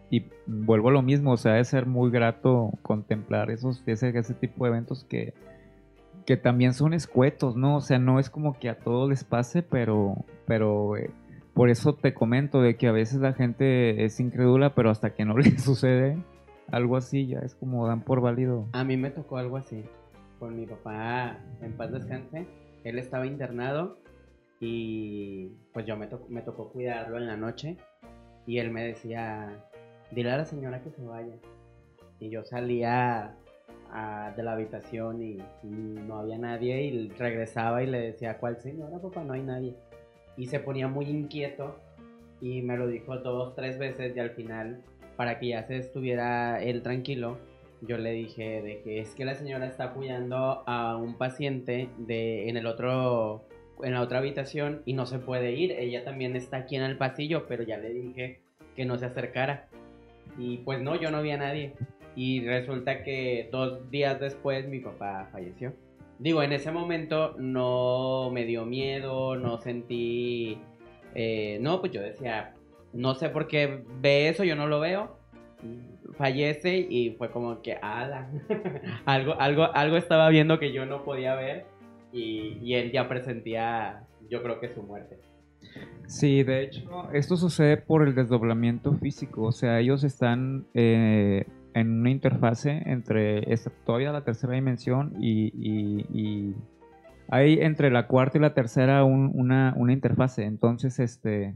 y vuelvo a lo mismo, o sea, debe ser muy grato contemplar esos, ese, ese tipo de eventos que, que también son escuetos, ¿no? O sea, no es como que a todos les pase, pero, pero eh, por eso te comento de que a veces la gente es incrédula, pero hasta que no le sucede algo así, ya es como dan por válido. A mí me tocó algo así. Con mi papá, en paz descanse. Él estaba internado y pues yo me, to- me tocó cuidarlo en la noche. Y él me decía, dile a la señora que se vaya. Y yo salía de la habitación y, no había nadie y regresaba y le decía, ¿cuál señora, papá? No hay nadie. Y se ponía muy inquieto y me lo dijo dos, tres veces y al final, para que ya se estuviera él tranquilo, yo le dije de que es que la señora está apoyando a un paciente de en el otro en la otra habitación y no se puede ir. Ella también está aquí en el pasillo, pero ya le dije que no se acercara. Y pues no, yo no vi a nadie. Y resulta que dos días después mi papá falleció. Digo, en ese momento no me dio miedo, no sentí... eh, no, pues yo decía, no sé por qué ve eso, yo no lo veo. Fallece y fue como que, ala, algo, algo, algo estaba viendo que yo no podía ver y, y él ya presentía, yo creo que su muerte. Sí, de hecho, esto sucede por el desdoblamiento físico. O sea, ellos están eh, en una interfase entre esta, todavía la tercera dimensión y, hay entre la cuarta y la tercera un- una, interfase. Entonces, este,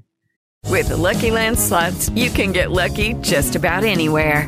With the Lucky Land you can get lucky just about anywhere.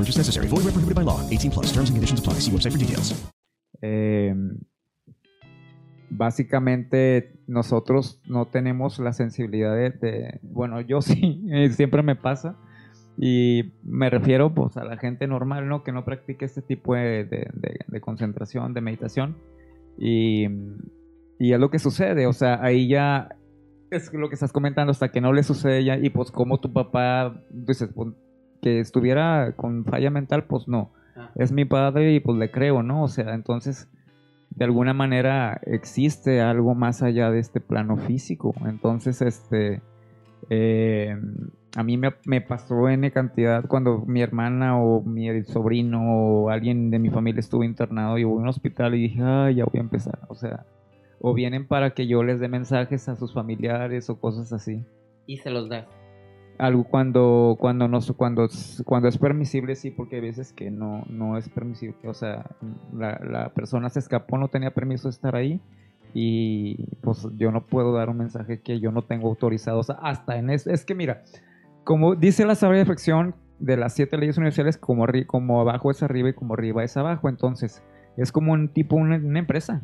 Purchase necessary. Void where prohibited by law. 18 plus. Terms and conditions apply. See website for details. eh, básicamente nosotros no tenemos la sensibilidad de, de- bueno, yo sí, eh, siempre me pasa. Y me refiero pues a la gente normal, ¿no? Que no practique este tipo de- de- de concentración, de meditación. Y, y es lo que sucede, o sea, ahí ya es lo que estás comentando, hasta que no le sucede ya, y pues como tu papá, dices, pues, que estuviera con falla mental, pues no, es mi padre y pues le creo, ¿no? O sea, entonces, de alguna manera existe algo más allá de este plano físico, entonces, este, eh, a mí me, me pasó N cantidad cuando mi hermana o mi sobrino o alguien de mi familia estuvo internado y hubo un hospital y dije, ay, ya voy a empezar, o sea, o vienen para que yo les dé mensajes a sus familiares o cosas así. Y se los das. Algo cuando cuando no cuando cuando es permisible sí porque hay veces que no no es permisible o sea la, la persona se escapó no tenía permiso de estar ahí y pues yo no puedo dar un mensaje que yo no tengo autorizado o sea, hasta en es, es que mira como dice la sabia perfección de las siete leyes universales como como abajo es arriba y como arriba es abajo entonces es como un tipo una, una empresa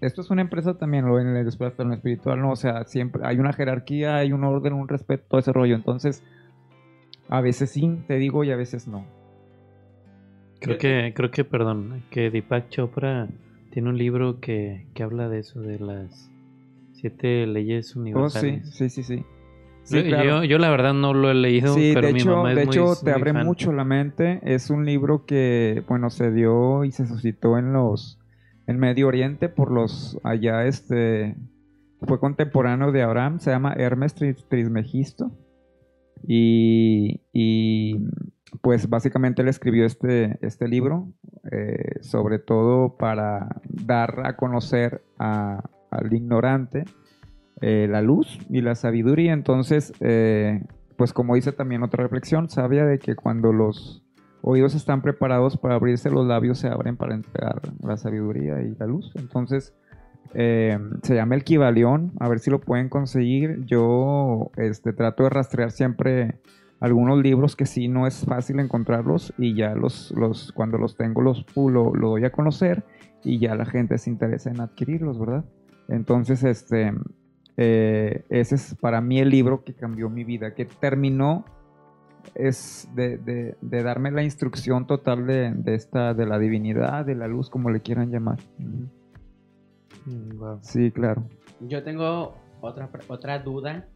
esto es una empresa también, lo en el desplazamiento espiritual, ¿no? O sea, siempre hay una jerarquía, hay un orden, un respeto, todo ese rollo. Entonces, a veces sí, te digo, y a veces no. Creo que, creo que, perdón, que Deepak Chopra tiene un libro que, que habla de eso, de las siete leyes Oh, sí, universales. sí, sí, sí. Sí, yo, claro. yo, yo la verdad no lo he leído, Sí, pero de mi hecho, mamá es de hecho muy te abre fan. mucho la mente. Es un libro que, bueno, se dio y se suscitó en los en Medio Oriente por los allá, este, fue contemporáneo de Abraham. Se llama Hermes Tris- Trismegisto y, y, pues básicamente él escribió este este libro, eh, sobre todo para dar a conocer a- al ignorante eh, la luz y la sabiduría. Entonces, eh, pues como dice también otra reflexión sabia de que cuando los oídos están preparados para abrirse, los labios se abren para entregar la sabiduría y la luz. Entonces, eh, se llama el Kibalión, a ver si lo pueden conseguir. Yo este, trato de rastrear siempre algunos libros que sí no es fácil encontrarlos y ya los, cuando los tengo los lo, lo doy a conocer y ya la gente se interesa en adquirirlos, ¿verdad? Entonces, este, eh, ese es para mí el libro que cambió mi vida, que terminó es de, de- de darme la instrucción total de, de esta, de la divinidad, de la luz, como le quieran llamar. Sí, claro. Yo tengo otra, otra duda.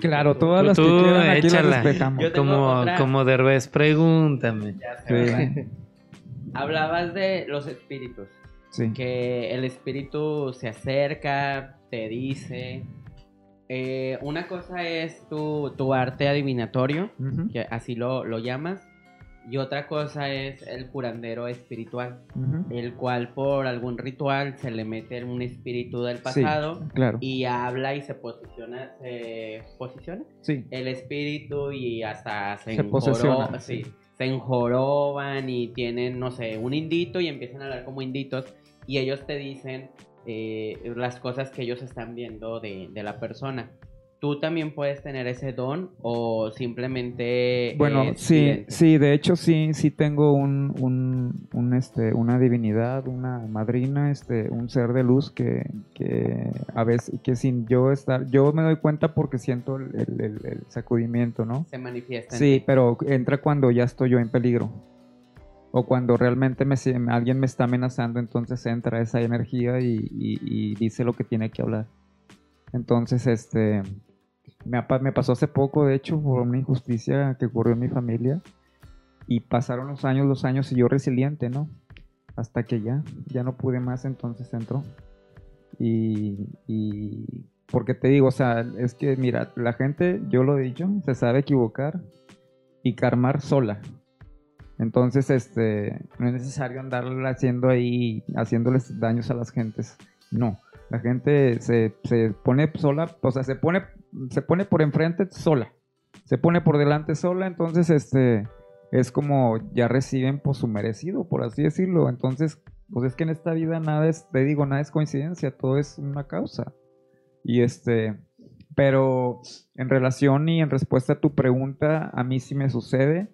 Claro, todas Tú- las que tú quieran aquí échala. tengo Como, otra- como Derbez, pregúntame. Hablabas de los espíritus. Sí. Que el espíritu se acerca, te dice. Eh, una cosa es tu, tu arte adivinatorio, Ujú. que así lo, lo llamas. Y otra cosa es el curandero espiritual, Ujú. el cual por algún ritual se le mete un espíritu del Sí, pasado claro. y habla y se posiciona, se posiciona Sí. el espíritu y hasta se, Se sí, sí. se enjoroban y tienen, no sé, un indito y empiezan a hablar como inditos y ellos te dicen eh, las cosas que ellos están viendo de, de la persona. ¿Tú también puedes tener ese don o simplemente... Bueno, es sí, sí, de hecho sí, sí tengo un, un, un, este, una divinidad, una madrina, este, un ser de luz que, que a veces, que sin yo estar, yo me doy cuenta porque siento el, el- sacudimiento, ¿no? Se manifiesta. en Sí, pero entra cuando ya estoy yo en peligro. O cuando realmente alguien me está amenazando, entonces entra esa energía y, dice lo que tiene que hablar. Entonces, este, me pasó hace poco, de hecho, por una injusticia que ocurrió en mi familia. Y pasaron los años, los años y yo resiliente, ¿no? Hasta que ya, ya no pude más, entonces entró. Y, y porque te digo, o sea, es que mira, la gente, yo lo he dicho, se sabe equivocar y karmar sola. Entonces, este, no es necesario andar haciendo ahí, haciéndoles daños a las gentes. No, la gente se, se pone sola, o sea, se pone, se pone por enfrente sola. Se pone por delante sola, entonces, este, es como ya reciben por su merecido, por así decirlo. Entonces, pues es que en esta vida nada es, te digo, nada es coincidencia, todo es una causa. Y este, pero en relación y en respuesta a tu pregunta, a mí sí me sucede.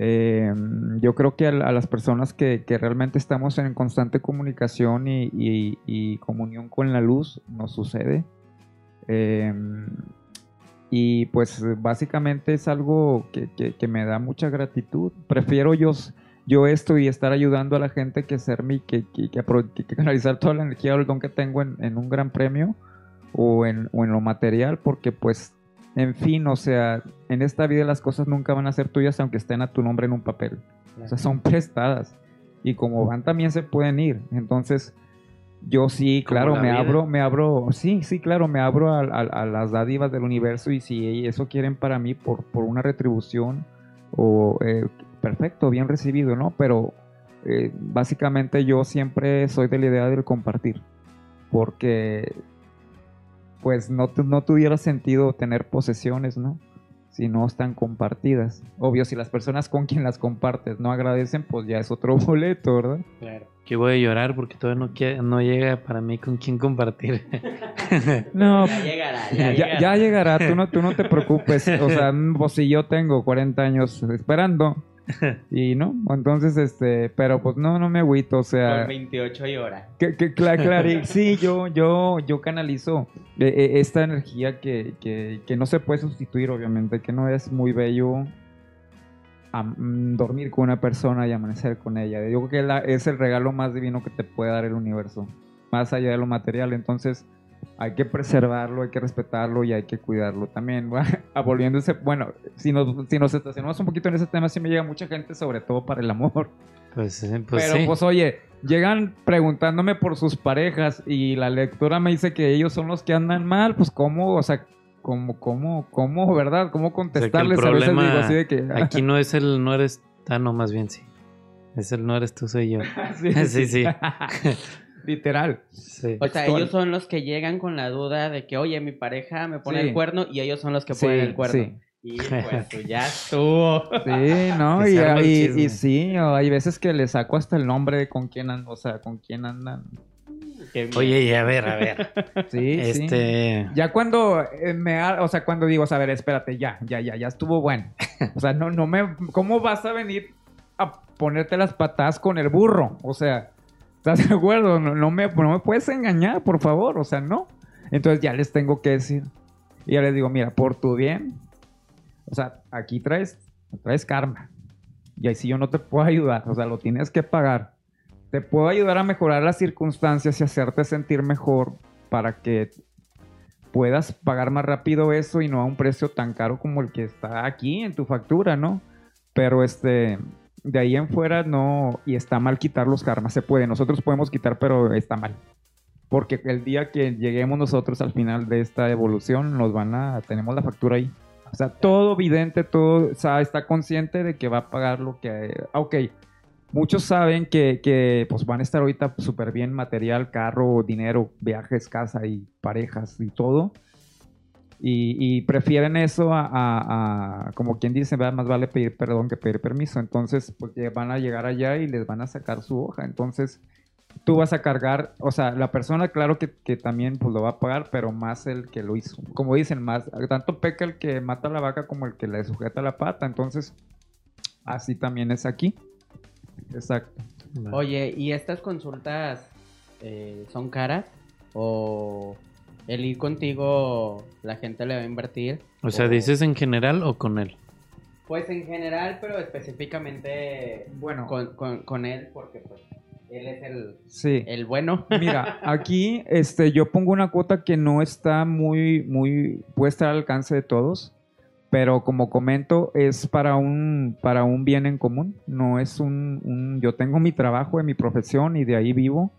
Eh, yo creo que a, a las personas que, que realmente estamos en constante comunicación y, y- y comunión con la luz, nos sucede. Eh, y pues básicamente es algo que, que- que me da mucha gratitud. Prefiero yo, yo esto y estar ayudando a la gente que mi, que, que- que canalizar toda la energía o el don que tengo en, en un gran premio o en, o en lo material, porque pues, en fin, o sea, en esta vida las cosas nunca van a ser tuyas aunque estén a tu nombre en un papel. O sea, son prestadas. Y como van también se pueden ir. Entonces, yo sí, claro, la me vida. abro, me abro, sí, sí, claro, me abro a, a- a las dádivas del universo y si eso quieren para mí por, por una retribución o eh, perfecto, bien recibido, ¿no? Pero eh, básicamente yo siempre soy de la idea del compartir, porque pues no, tu- no tuviera sentido tener posesiones, ¿no? Si no están compartidas. Obvio, si las personas con quien las compartes no agradecen, pues ya es otro boleto, ¿verdad? Claro. Que voy a llorar porque todavía no, no llega para mí con quién compartir. No, Ya llegará, ya, ya ya llegará. tú no, tú no te preocupes. O sea, pues si yo tengo 40 años esperando y no, entonces, este, pero pues no, no me agüito, o sea... Por 28 y hora. Que, que, cla- clari- sí, yo, yo, yo canalizo eh, eh, esta energía que, que, que no se puede sustituir, obviamente, que no es muy bello dormir con una persona y amanecer con ella. Yo creo que la- es el regalo más divino que te puede dar el universo, más allá de lo material. Entonces, hay que preservarlo, hay que respetarlo y hay que cuidarlo también. Volviéndose, bueno, si nos, si nos estacionamos un poquito en ese tema, sí me llega mucha gente, sobre todo para el amor. Pues, eh, pues Pero sí. pues oye, llegan preguntándome por sus parejas y la lectora me dice que ellos son los que andan mal, pues cómo, o sea, cómo, cómo, cómo, ¿verdad? ¿Cómo O sea, que el contestarles a veces problema digo así de que... aquí no es el no eres, ah, no, más bien sí. Es el no eres tú, soy yo. Sí, sí, sí. Literal. Sí. O sea, ellos son los que llegan con la duda de que, oye, mi pareja me pone Sí. el cuerno y ellos son los que Sí, ponen el cuerno. sí. Y pues ya estuvo. Sí, ¿no? Y, y- y sí, o hay veces que le saco hasta el nombre de con quién andan, o sea, con quién andan. Oye, y a ver, a ver. Sí, Este- sí. Ya cuando eh, me, ha- o sea, cuando digo, a ver, espérate, ya, ya, ya, ya estuvo bueno. O sea, no, no me, ¿cómo vas a venir a ponerte las patas con el burro? O sea, ¿estás de acuerdo? No, me, no me puedes engañar, por favor, o sea, no. Entonces ya les tengo que decir. Y ya les digo, mira, por tu bien, o sea, aquí traes, traes karma. Y ahí sí yo no te puedo ayudar, o sea, lo tienes que pagar. Te puedo ayudar a mejorar las circunstancias y hacerte sentir mejor para que puedas pagar más rápido eso y no a un precio tan caro como el que está aquí en tu factura, ¿no? Pero este, de ahí en fuera no, y está mal quitar los karmas, se puede, nosotros podemos quitar, pero está mal. Porque el día que lleguemos nosotros al final de esta evolución, nos van a, tenemos la factura ahí. O sea, todo vidente, todo, está consciente de que va a pagar lo que, ah, ok, muchos saben que, que, pues van a estar ahorita súper bien material, carro, dinero, viajes, casa y parejas y todo. Y, y prefieren eso a, a- a- como quien dice, "Va, más vale pedir perdón que pedir permiso. Entonces, porque van a llegar allá y les van a sacar su hoja. Entonces, tú vas a cargar, o sea, la persona, claro que, que también pues lo va a pagar, pero más el que lo hizo. Como dicen, más, tanto peca el que mata a la vaca como el que le sujeta la pata. Entonces, así también es aquí. Exacto. Oye, ¿y estas consultas eh, son caras? ¿O el ir contigo la gente le va a invertir? O sea, ¿dices en general o con él? Pues en general, pero específicamente bueno. con, con- con él, porque pues él es el, Sí. el bueno. Mira, aquí este, yo pongo una cuota que no está muy, muy, puede estar al alcance de todos, pero como comento, es para un, para un bien en común. No es un, un- yo tengo mi trabajo en mi profesión y de ahí vivo,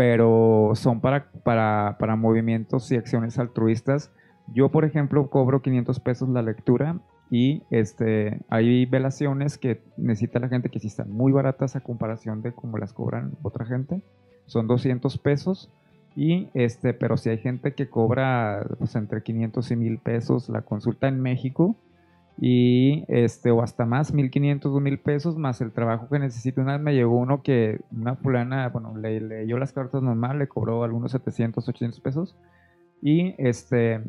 pero son para, para, para movimientos y acciones altruistas. Yo, por ejemplo, cobro 500 pesos la lectura y este, hay velaciones que necesita la gente que sí están muy baratas a comparación de como las cobran otra gente. Son 200 pesos. Y este, pero si hay gente que cobra pues, entre 500 y 1000 pesos la consulta en México y este o hasta más 1500 o 1000 pesos más el trabajo que necesita una vez me llegó uno que una fulana bueno le leyó las cartas normal le cobró algunos 700 800 pesos y este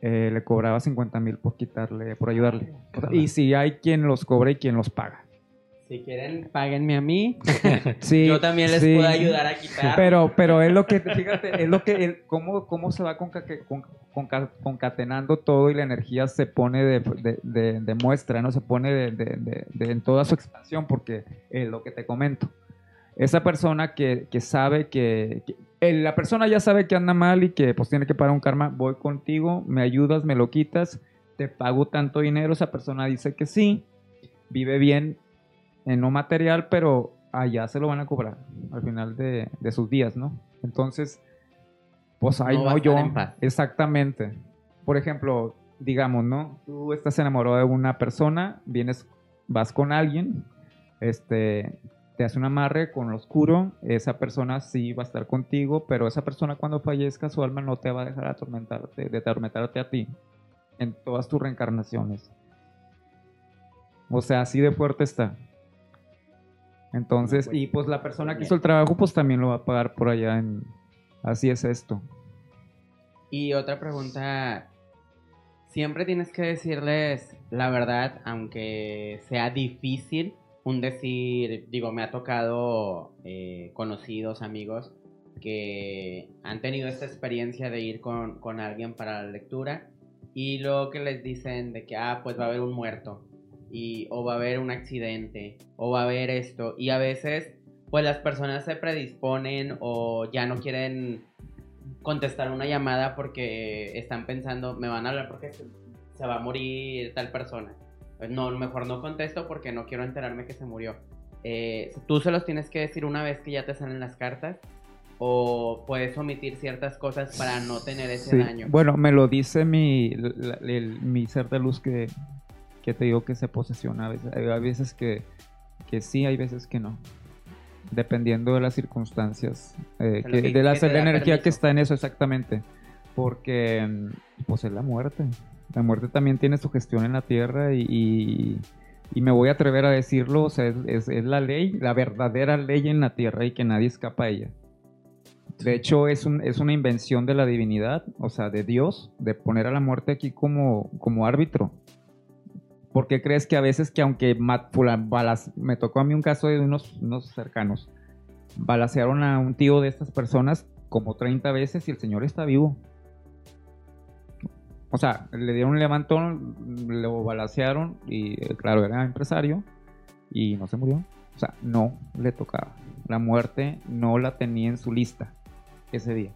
eh, le cobraba 50 mil por quitarle por ayudarle. O sea, y si hay quien los cobra y quien los paga Si quieren, páguenme a mí. Sí, Yo también les sí. puedo ayudar a quitar. Pero, pero es lo que, fíjate, es lo que, el- cómo, cómo se va conca- con- conca- concatenando todo y la energía se pone de, de- de- de muestra, ¿no? Se pone de- en toda su expansión, porque es lo que te comento. Esa persona que, que sabe que, que- el- la persona ya sabe que anda mal y que pues tiene que pagar un karma, voy contigo, me ayudas, me lo quitas, te pago tanto dinero, esa persona dice que sí, vive bien en no material, pero allá se lo van a cobrar al final de, de sus días, ¿no? Entonces, pues ahí No yo. Exactamente. Por ejemplo, digamos, ¿no? Tú estás enamorado de una persona, vienes, vas con alguien, este, te hace un amarre con lo oscuro, esa persona sí va a estar contigo, pero esa persona cuando fallezca, su alma no te va a dejar atormentarte, de atormentarte a ti en todas tus reencarnaciones. O sea, así de fuerte está. Entonces, y pues la persona que hizo el trabajo, pues también lo va a pagar por allá en... Así es esto. Y otra pregunta, siempre tienes que decirles la verdad, aunque sea difícil, un decir, digo, me ha tocado eh, conocidos, amigos, que han tenido esta experiencia de ir con, con alguien para la lectura y luego que les dicen de que, ah, pues va a haber un muerto, y, o va a haber un accidente, o va a haber esto, y a veces, pues las personas se predisponen o ya no quieren contestar una llamada porque están pensando, me van a hablar porque se, va a morir tal persona. Pues no, mejor no contesto porque no quiero enterarme que se murió. Eh, tú se los tienes que decir una vez que ya te salen las cartas o puedes omitir ciertas cosas para no tener ese Sí. daño. Bueno, me lo dice mi, el- mi ser de luz que, que te digo que se posesiona. A veces, hay veces que, que sí, hay veces que no. Dependiendo de las circunstancias. eh, que- de la, la energía que está en eso exactamente. Porque mm, pues es la muerte. La muerte también tiene su gestión en la tierra y, y- y me voy a atrever a decirlo. O sea, es, es- es la ley, la verdadera ley en la tierra y que nadie escapa a ella. De hecho, es, un- es una invención de la divinidad, o sea, de Dios, de poner a la muerte aquí como, como árbitro. ¿Por qué crees que a veces que aunque balas- me tocó a mí un caso de unos, unos cercanos, balacearon a un tío de estas personas como 30 veces y el señor está vivo? O sea, le dieron un levantón, lo balacearon y eh, claro, era empresario y no se murió. O sea, no le tocaba. La muerte no la tenía en su lista ese día.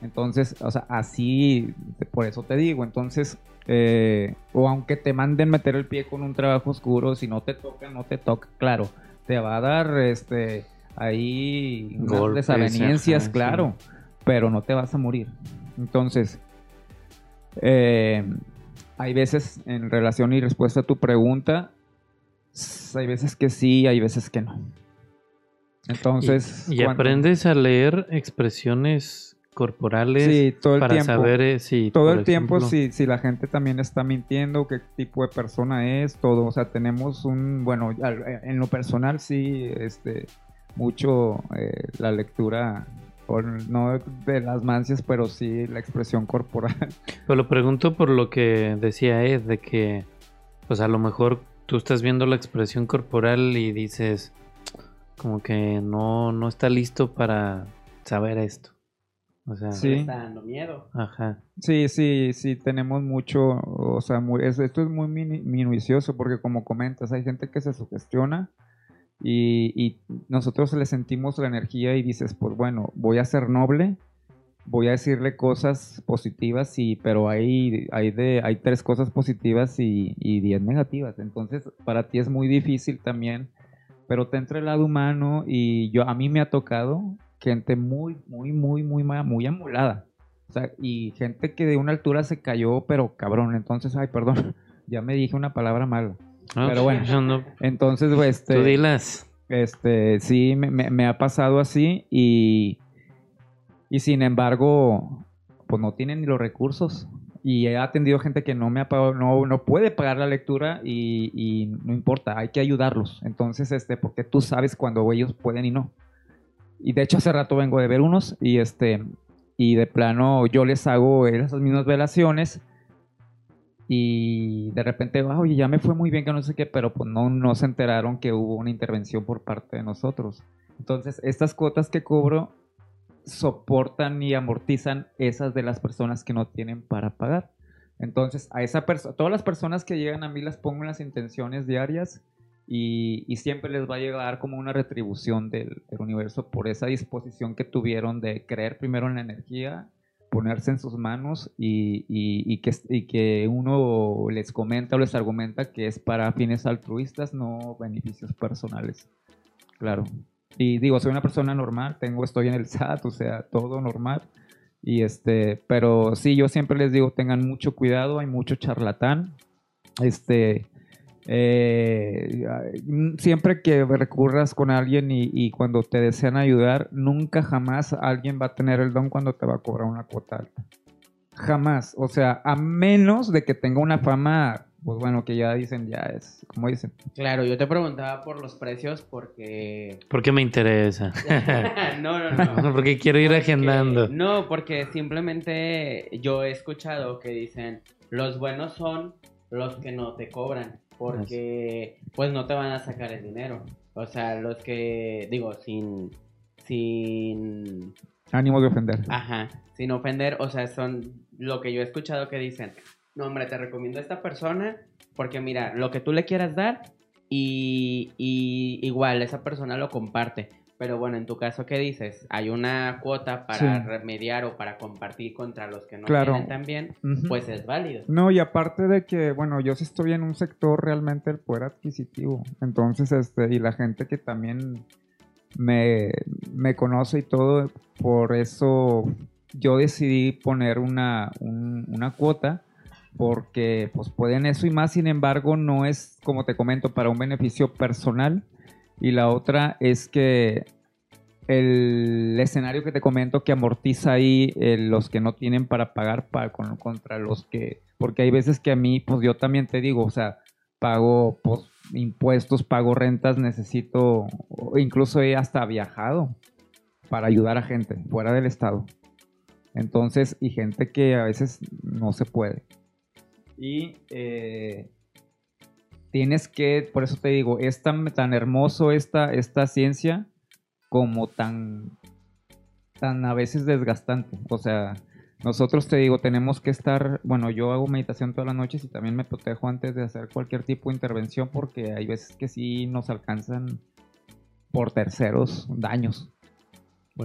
Entonces, o sea, así, por eso te digo, entonces, eh, o aunque te manden meter el pie con un trabajo oscuro, si no te toca, no te toca, claro, te va a dar, este, ahí Golpes, desavenencias, ajá, sí. claro, pero no te vas a morir. Entonces, eh, hay veces, en relación y respuesta a tu pregunta, hay veces que sí, hay veces que no. Entonces, Y, aprendes a leer expresiones corporales Sí, todo el para tiempo. saber eh, si todo el tiempo ejemplo- si, si la gente también está mintiendo, qué tipo de persona es, todo. O sea, tenemos un, bueno, al- en lo personal sí, este, mucho eh, la lectura, no de las mancias, pero sí la expresión corporal. Pero lo pregunto por lo que decía Ed, de que, pues a lo mejor tú estás viendo la expresión corporal y dices, como que no, no está listo para saber esto. O sea, Sí. Está dando miedo. Ajá. Sí, sí, sí, tenemos mucho, o sea, muy- es- esto es muy minucioso porque como comentas, hay gente que se sugestiona y, y nosotros le sentimos la energía y dices, pues bueno, voy a ser noble, voy a decirle cosas positivas, y, pero hay, hay, de, hay tres cosas positivas y, y diez negativas, entonces para ti es muy difícil también, pero te entra el lado humano y yo, a mí me ha tocado gente muy, muy, muy, muy, muy amolada. O sea, y gente que de una altura se cayó, pero cabrón, entonces, ay, perdón, ya me dije una palabra mala. Ah, pero bueno, no- entonces, pues, este... Tú dilas. Este, sí, me, me- me ha pasado así y, y sin embargo, pues no tienen ni los recursos. Y he atendido gente que no me ha pagado, no, no puede pagar la lectura y, y no importa, hay que ayudarlos. Entonces, este, porque tú sabes cuando ellos pueden y no. Y de hecho hace rato vengo de ver unos y este, y de plano yo les hago esas mismas velaciones y de repente, "Ah, oye, ya me fue muy bien que no sé qué, pero pues no, no se enteraron que hubo una intervención por parte de nosotros. Entonces, estas cuotas que cobro soportan y amortizan esas de las personas que no tienen para pagar. Entonces, a esa persona, todas las personas que llegan a mí las pongo en las intenciones diarias y, y siempre les va a llegar como una retribución del, del universo por esa disposición que tuvieron de creer primero en la energía, ponerse en sus manos y, y- que, y que uno les comenta o les argumenta que es para fines altruistas, no beneficios personales. Claro. Y digo, soy una persona normal, tengo, estoy en el SAT, o sea, todo normal. Y este, pero sí, yo siempre les digo, tengan mucho cuidado, hay mucho charlatán. Este, eh, siempre que recurras con alguien y, y cuando te desean ayudar, nunca jamás alguien va a tener el don cuando te va a cobrar una cuota alta. Jamás. O sea, a menos de que tenga una fama, pues bueno, que ya dicen, ya es, como dicen. Claro, yo te preguntaba por los precios porque... ¿Por qué me interesa? no, no, no. porque quiero ir agendando. No, porque simplemente yo he escuchado que dicen, los buenos son los que no te cobran, porque pues no te van a sacar el dinero. O sea, los que, digo, sin... sin Ánimo de ofender. Ajá, sin ofender, o sea, son lo que yo he escuchado que dicen, no hombre, te recomiendo a esta persona porque mira, lo que tú le quieras dar y, y igual esa persona lo comparte, Pero bueno, en tu caso, ¿qué dices? ¿Hay una cuota para Sí. remediar o para compartir contra los que no Claro. tienen también? Ujú. Pues es válido. No, y aparte de que, bueno, yo sí estoy en un sector realmente del poder adquisitivo. Entonces, este, y la gente que también me, me conoce y todo, por eso yo decidí poner una, un- una cuota, porque pues pueden eso y más, sin embargo, no es, como te comento, para un beneficio personal. Y la otra es que el escenario que te comento que amortiza ahí eh, los que no tienen para pagar para, con- contra los que, porque hay veces que a mí, pues yo también te digo, o sea, pago pues, impuestos, pago rentas, necesito, incluso he hasta viajado para ayudar a gente fuera del estado. Entonces, y gente que a veces no se puede. Y eh, tienes que, por eso te digo, es tan, tan hermoso esta, esta ciencia como tan, tan a veces desgastante. O sea, nosotros te digo, tenemos que estar, bueno, yo hago meditación todas las noches y también me protejo antes de hacer cualquier tipo de intervención porque hay veces que sí nos alcanzan por terceros daños.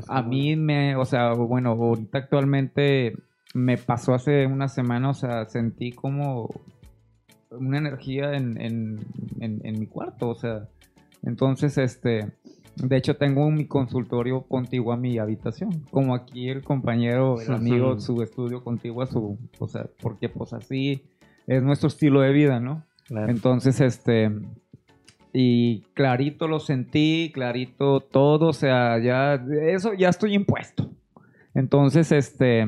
a mí me, o sea, bueno, ahorita actualmente me pasó hace una semana, o sea, sentí como una energía en, en, en- en mi cuarto, o sea, entonces, este, de hecho tengo mi consultorio contiguo a mi habitación, como aquí el compañero, el amigo, su estudio contiguo a su, o sea, porque pues así es nuestro estilo de vida, ¿no? Entonces, este, y clarito lo sentí, clarito todo, o sea, ya, eso ya estoy impuesto. Entonces, este,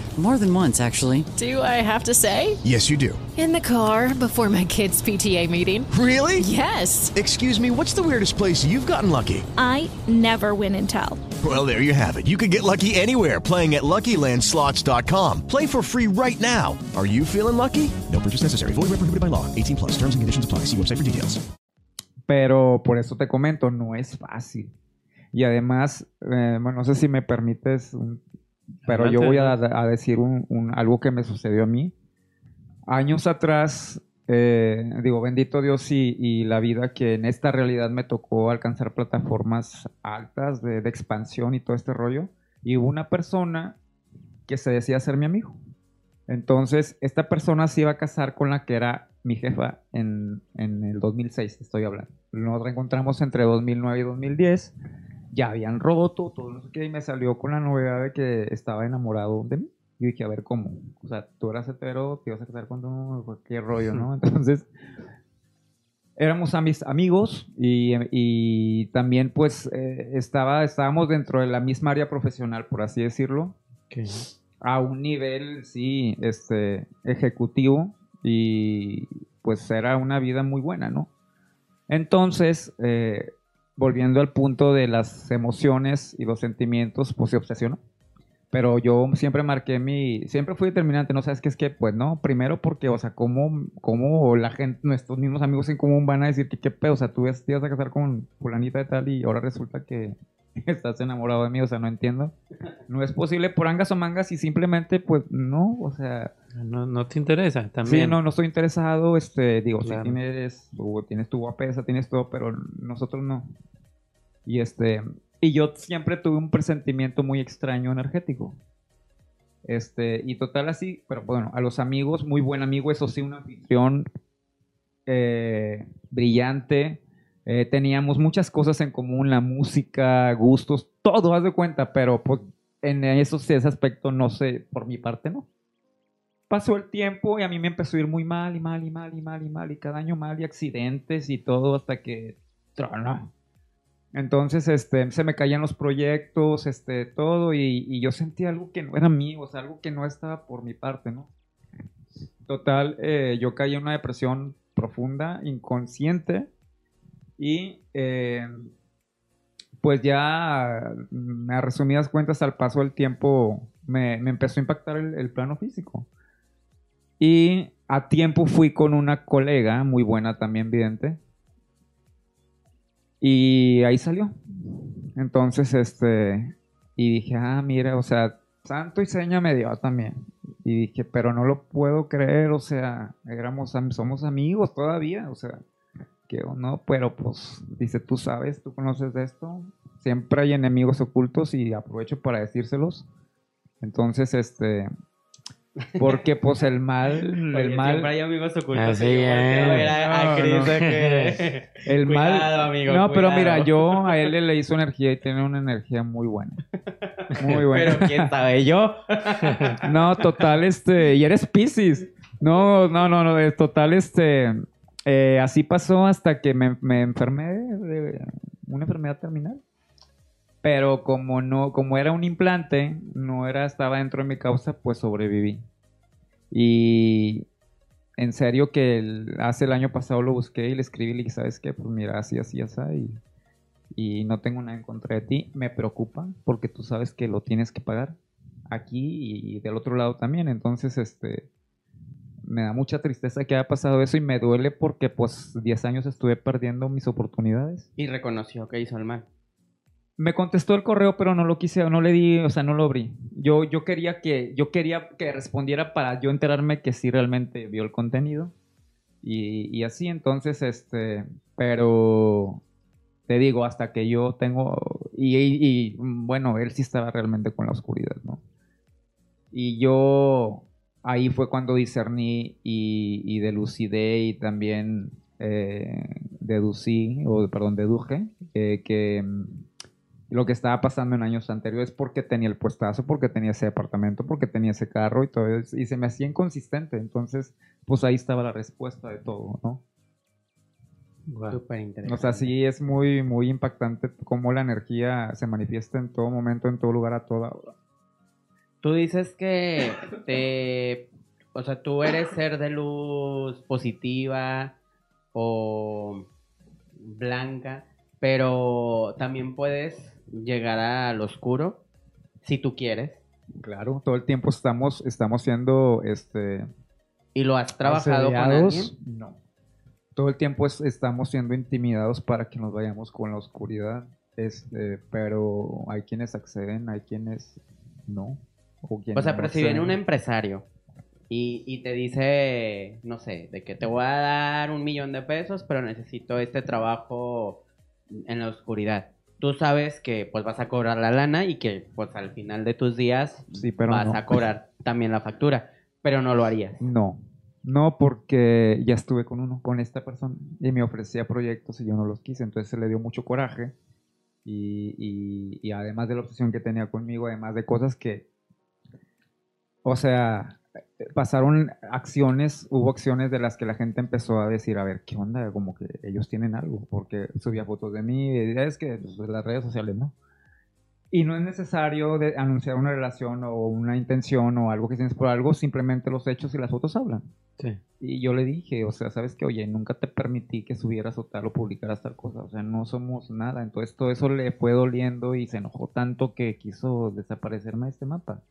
More than once, actually. Do I have to say? Yes, you do. In the car before my kids' PTA meeting. Really? Yes. Excuse me, what's the weirdest place you've gotten lucky? I never win and tell. Well, there you have it. You can get lucky anywhere playing at LuckyLandSlots.com. Play for free right now. Are you feeling lucky? No purchase necessary. Void where prohibited by law. 18 plus. Terms and conditions apply. See website for details. pero por eso te comento, no es fácil. Y además, eh, bueno, no sé si me permites, un- pero yo voy a, decir un, un- algo que me sucedió a mí. Años atrás, eh, digo, bendito Dios y, y la vida que en esta realidad me tocó alcanzar plataformas altas de, de expansión y todo este rollo. Y hubo una persona que se decía ser mi amigo. Entonces, esta persona se iba a casar con la que era mi jefa en, en el 2006, estoy hablando. Nos reencontramos entre 2009 y 2010. Ya habían roto, todo no sé qué, y me salió con la novedad de que estaba enamorado de mí. Yo dije, a ver, ¿cómo? O sea, tú eras hetero, te ibas a casar con tu... ¿Qué rollo, no? Entonces, éramos amigos y, y también pues eh, estaba, estábamos dentro de la misma área profesional, por así decirlo a un nivel, sí, este, ejecutivo y pues era una vida muy buena, ¿no? Entonces, eh, volviendo al punto de las emociones y los sentimientos, pues se obsesionó. Pero yo siempre marqué mi, siempre fui determinante, ¿no sabes qué es que? Pues no, primero porque, o sea, ¿cómo, cómo la gente, nuestros mismos amigos en común van a decir que qué pedo? O sea, tú te ibas a casar con fulanita de tal y ahora resulta que estás enamorado de mí, o sea, no entiendo. No es posible por angas o mangas y simplemente, pues, no, o sea... No, no te interesa también. Sí, no, no estoy interesado, este, digo, Claro. si tienes, o tienes tu guapesa, tienes todo, pero nosotros no. Y este, y yo siempre tuve un presentimiento muy extraño energético. Este, y total así, pero bueno, a los amigos, muy buen amigo, eso sí, una anfitrión eh, brillante. Eh, teníamos muchas cosas en común, la música, gustos, todo, haz de cuenta, pero pues en eso, ese aspecto no sé, por mi parte no pasó el tiempo y a mí me empezó a ir muy mal y mal y mal y mal y mal y cada año mal y accidentes y todo hasta que tronó. Entonces, este, se me caían los proyectos, este, todo y, yo sentía algo que no era mío, o sea, algo que no estaba por mi parte, ¿no? Total, eh, yo caí en una depresión profunda, inconsciente y eh, pues ya a resumidas cuentas al paso del tiempo me, me empezó a impactar el, el plano físico. Y a tiempo fui con una colega, muy buena también, vidente. Y ahí salió. Entonces, este, y dije, ah, mira, o sea, santo y seña me dio también. Y dije, pero no lo puedo creer, o sea, éramos, am- somos amigos todavía, o sea, que o no, pero pues, dice, tú sabes, tú conoces de esto, siempre hay enemigos ocultos y aprovecho para decírselos. Entonces, este, porque pues el mal, el Oye, mal... siempre hay amigos ocultos. Así es. El mal. Cuidado, amigo, no, pero mira, yo a él le su energía y tiene una energía muy buena. Muy buena. Pero quién sabe yo. No, total, este. Y eres Pisces. No, no, no, no. Es total, este. eh, así pasó hasta que me, me enfermé de una enfermedad terminal. Pero como no, como era un implante, no era, estaba dentro de mi causa, pues sobreviví. Y en serio que hace el año pasado lo busqué y le escribí y le dije, ¿sabes qué? Pues mira, así, así, así. Y, y no tengo nada en contra de ti. Me preocupa porque tú sabes que lo tienes que pagar aquí y del otro lado también. Entonces, este, me da mucha tristeza que haya pasado eso y me duele porque pues 10 años estuve perdiendo mis oportunidades. Y reconoció que hizo el mal. Me contestó el correo, pero no lo quise, no le di, o sea, no lo abrí. Yo, yo quería que, yo quería que respondiera para yo enterarme que sí realmente vio el contenido. Y, y así, entonces, este, pero te digo, hasta que yo tengo, y, y- y, bueno, él sí estaba realmente con la oscuridad, ¿no? Y yo, ahí fue cuando discerní y, y delucidé y también eh, deducí, o perdón, deduje, eh, que lo que estaba pasando en años anteriores porque tenía el puestazo, porque tenía ese departamento, porque tenía ese carro y todo eso, y se me hacía inconsistente. Entonces, pues ahí estaba la respuesta de todo, ¿no? Súper interesante. O sea, sí es muy, muy impactante cómo la energía se manifiesta en todo momento, en todo lugar, a toda hora. Tú dices que te. O sea, tú eres ser de luz positiva o blanca, pero también puedes llegar al oscuro si tú quieres. Claro, todo el tiempo estamos, estamos siendo, este... ¿Y lo has trabajado con alguien? No. Todo el tiempo es- estamos siendo intimidados para que nos vayamos con la oscuridad. Este, pero hay quienes acceden, hay quienes no. O, O quienes sea, no pero si viene un empresario y, y te dice, no sé, de que te voy a dar un millón de pesos, pero necesito este trabajo en la oscuridad. Tú sabes que pues vas a cobrar la lana y que pues al final de tus días Sí, pero vas no. a cobrar también la factura, pero no lo harías. No, no porque ya estuve con uno, con esta persona, y me ofrecía proyectos y yo no los quise, entonces se le dio mucho coraje y, y- y además de la obsesión que tenía conmigo, además de cosas que, o sea, pasaron acciones, hubo acciones de las que la gente empezó a decir, a ver, ¿qué onda? Como que ellos tienen algo, porque subía fotos de mí, es que las redes sociales, ¿no? Y no es necesario de anunciar una relación o una intención o algo que tienes por algo, simplemente los hechos y las fotos hablan. Sí. Y yo le dije, o sea, sabes que, oye, nunca te permití que subieras o tal o publicaras tal cosa, o sea, no somos nada. Entonces todo eso le fue doliendo y se enojó tanto que quiso desaparecerme de este mapa.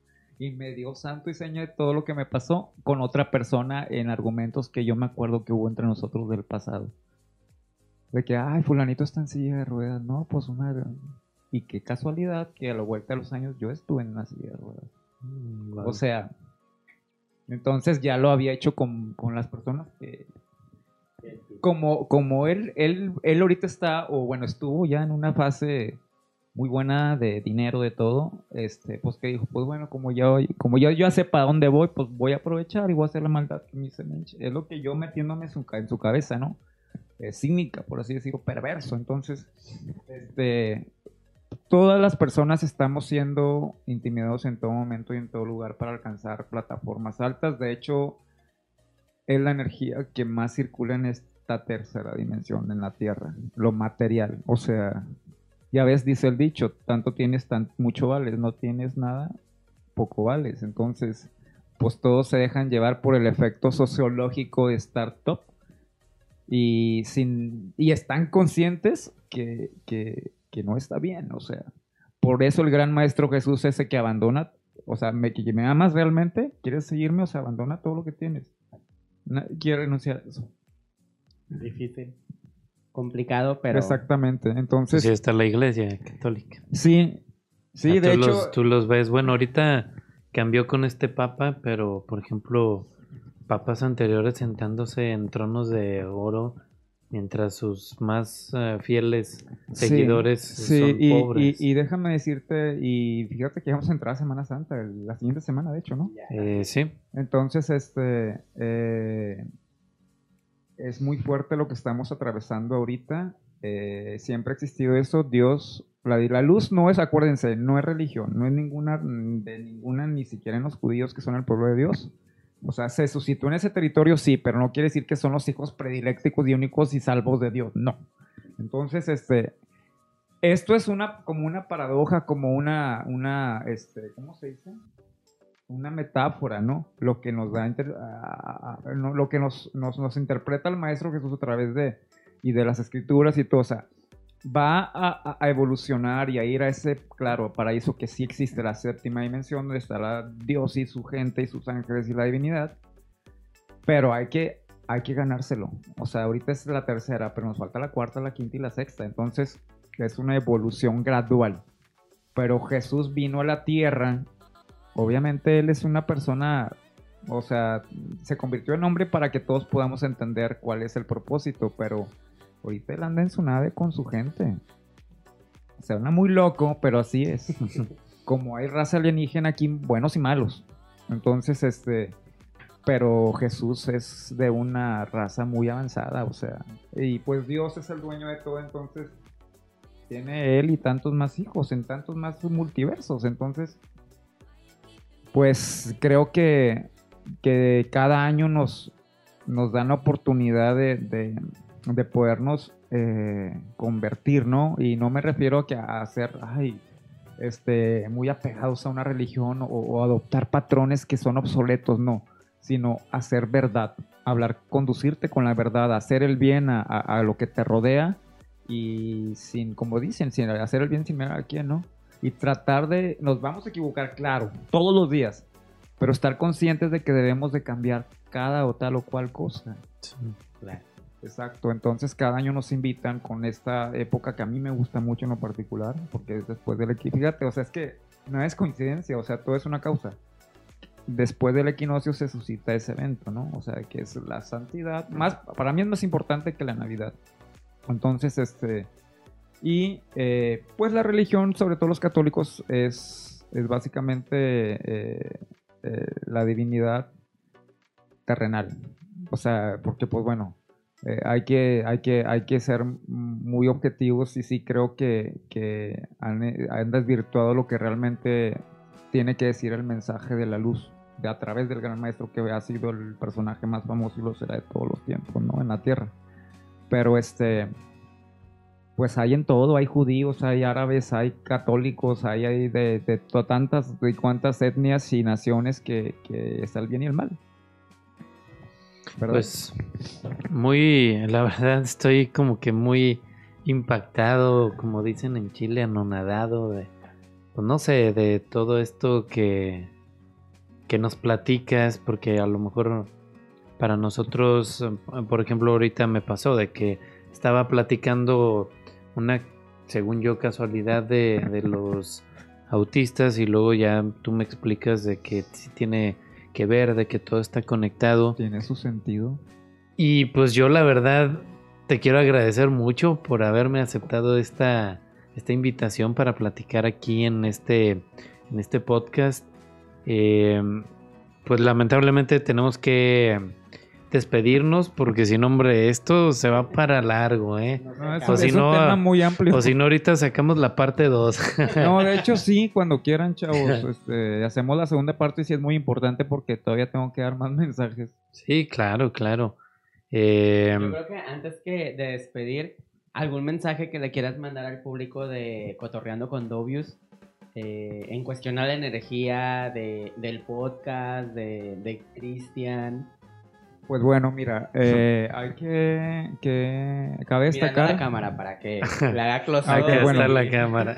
Y me dio santo y seña de todo lo que me pasó con otra persona en argumentos que yo me acuerdo que hubo entre nosotros del pasado. De que, ay, fulanito está en silla de ruedas. No, pues una... Y qué casualidad que a la vuelta de los años yo estuve en una silla de ruedas. O sea, entonces ya lo había hecho con, con las personas que... Como, como él, él, él ahorita está, o bueno, estuvo ya en una fase muy buena de dinero, de todo, este, pues que dijo, pues bueno, como ya, como yo ya sé para dónde voy, pues voy a aprovechar y voy a hacer la maldad que me hice. Es lo que yo metiéndome en su, en su cabeza, ¿no? Eh, cínica, por así decirlo, perverso. Entonces, este, todas las personas estamos siendo intimidados en todo momento y en todo lugar para alcanzar plataformas altas. De hecho, es la energía que más circula en esta tercera dimensión, en la Tierra, lo material. O sea, ya ves, dice el dicho, tanto tienes, tan, mucho vales, no tienes nada, poco vales. Entonces, pues todos se dejan llevar por el efecto sociológico de estar top y, sin, y están conscientes que, que, no está bien, o sea, por eso el gran maestro Jesús ese que abandona, o sea, me, que me amas realmente, quieres seguirme, o sea, abandona todo lo que tienes. No, quiere renunciar a eso. Difícil. Complicado, pero... Exactamente, entonces... Sí, está la iglesia católica. Sí, sí, O sea, de tú hecho... Los, tú los ves, bueno, ahorita cambió con este papa, pero por ejemplo, papas anteriores sentándose en tronos de oro, mientras sus más eh, fieles seguidores sí, son y, pobres. y- y déjame decirte, y fíjate que vamos a entrar a Semana Santa, la siguiente semana, de hecho, ¿no? Eh, sí. Entonces, este, eh, es muy fuerte lo que estamos atravesando ahorita. Eh, siempre ha existido eso. Dios, la, luz no es, acuérdense, no es religión, no es ninguna, de ninguna, ni siquiera en los judíos que son el pueblo de Dios. O sea, se suscitó en ese territorio, sí, pero no quiere decir que son los hijos predilectos y únicos y salvos de Dios, no. Entonces, este, esto es una, como una paradoja, como una, una, este, ¿cómo se dice? Una metáfora, ¿no? Lo que nos da, inter- a- no, lo que nos, nos, nos interpreta el Maestro Jesús a través de, y de las escrituras y todo, o sea, va a evolucionar y a ir a ese, claro, paraíso que sí existe, la séptima dimensión, donde estará Dios y su gente y sus ángeles y la divinidad, pero hay que, hay que ganárselo. O sea, ahorita es la tercera, pero nos falta la cuarta, la quinta y la sexta. Entonces, es una evolución gradual. Pero Jesús vino a la tierra. Obviamente Él es una persona, o sea, se convirtió en hombre para que todos podamos entender cuál es el propósito, pero ahorita Él anda en su nave con su gente. O sea, anda muy loco, pero así es. Como hay raza alienígena aquí, buenos y malos. Entonces, este, pero Jesús es de una raza muy avanzada, o sea, y pues Dios es el dueño de todo, entonces tiene él y tantos más hijos en tantos más multiversos, entonces, pues creo que, que cada año nos, nos dan la oportunidad de, de, de podernos eh, convertir, ¿no? Y no me refiero que a ser, ay, este, muy apegados a una religión o, o adoptar patrones que son obsoletos, no, sino hacer verdad, hablar, conducirte con la verdad, hacer el bien a, a- a lo que te rodea y sin, como dicen, sin hacer el bien sin mirar a quién, ¿no? Y tratar de, nos vamos a equivocar, claro, todos los días, pero estar conscientes de que debemos de cambiar cada o tal o cual cosa. Exacto, entonces cada año nos invitan con esta época que a mí me gusta mucho en lo particular, porque es después del equinoccio. Fíjate, o sea, es que no es coincidencia, o sea, todo es una causa. Después del equinoccio se suscita ese evento, ¿no? O sea, que es la santidad. Más, para mí es más importante que la Navidad. Entonces, este. Y eh, pues la religión, sobre todo los católicos, es, es básicamente eh, eh, la divinidad terrenal. O sea, porque pues bueno, hay, que, hay, que, hay que ser muy objetivos y sí creo que, que han desvirtuado lo que realmente tiene que decir el mensaje de la luz de a través del gran maestro que ha sido el personaje más famoso y lo será de todos los tiempos, ¿no? En la tierra. Pero este, pues hay en todo, hay judíos, hay árabes, hay católicos, hay, de, de to- tantas, de cuantas etnias y naciones que, que está el bien y el mal. Pues muy, la verdad estoy como que muy impactado, como dicen en Chile, anonadado de, pues no sé, de todo esto que, que nos platicas, porque a lo mejor para nosotros, por ejemplo, ahorita me pasó de que estaba platicando una, según yo, casualidad de, de los autistas y luego ya tú me explicas de que sí tiene que ver, de que todo está conectado. Tiene su sentido. Y pues yo la verdad te quiero agradecer mucho por haberme aceptado esta, esta invitación para platicar aquí en este, en este podcast. Eh, pues lamentablemente tenemos que despedirnos porque si no, hombre, esto se va para largo, ¿eh? No, es o si es un no, tema muy amplio. O si no, ahorita sacamos la parte 2. No, de hecho sí, cuando quieran, chavos. Este, hacemos la segunda parte y sí es muy importante porque todavía tengo que dar más mensajes. Sí, claro, claro. Eh, Yo creo que antes que de despedir, algún mensaje que le quieras mandar al público de Cotorreando con Dobius eh, en cuestión a la energía de, del podcast, de, de Cristian. Pues bueno, mira, eh, hay que, que cabe Mirando destacar. la cámara para que le haga close up. que bueno. la cámara.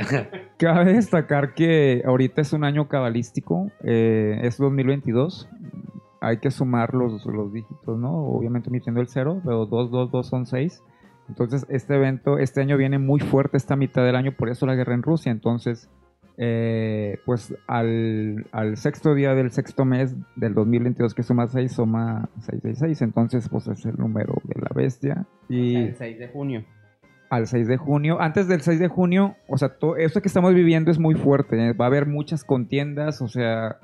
Cabe destacar que ahorita es un año cabalístico, eh, es 2022. Hay que sumar los, los dígitos, ¿no? Obviamente omitiendo el cero, pero 2, 2, 2 son 6. Entonces, este evento, este año viene muy fuerte esta mitad del año, por eso la guerra en Rusia. Entonces, eh, pues al, al sexto día del sexto mes del 2022 que suma 6, suma 666, entonces pues es el número de la bestia. Y El 6 de junio. al 6 de junio. Antes del 6 de junio, o sea, todo esto que estamos viviendo es muy fuerte. ¿eh? Va a haber muchas contiendas, o sea,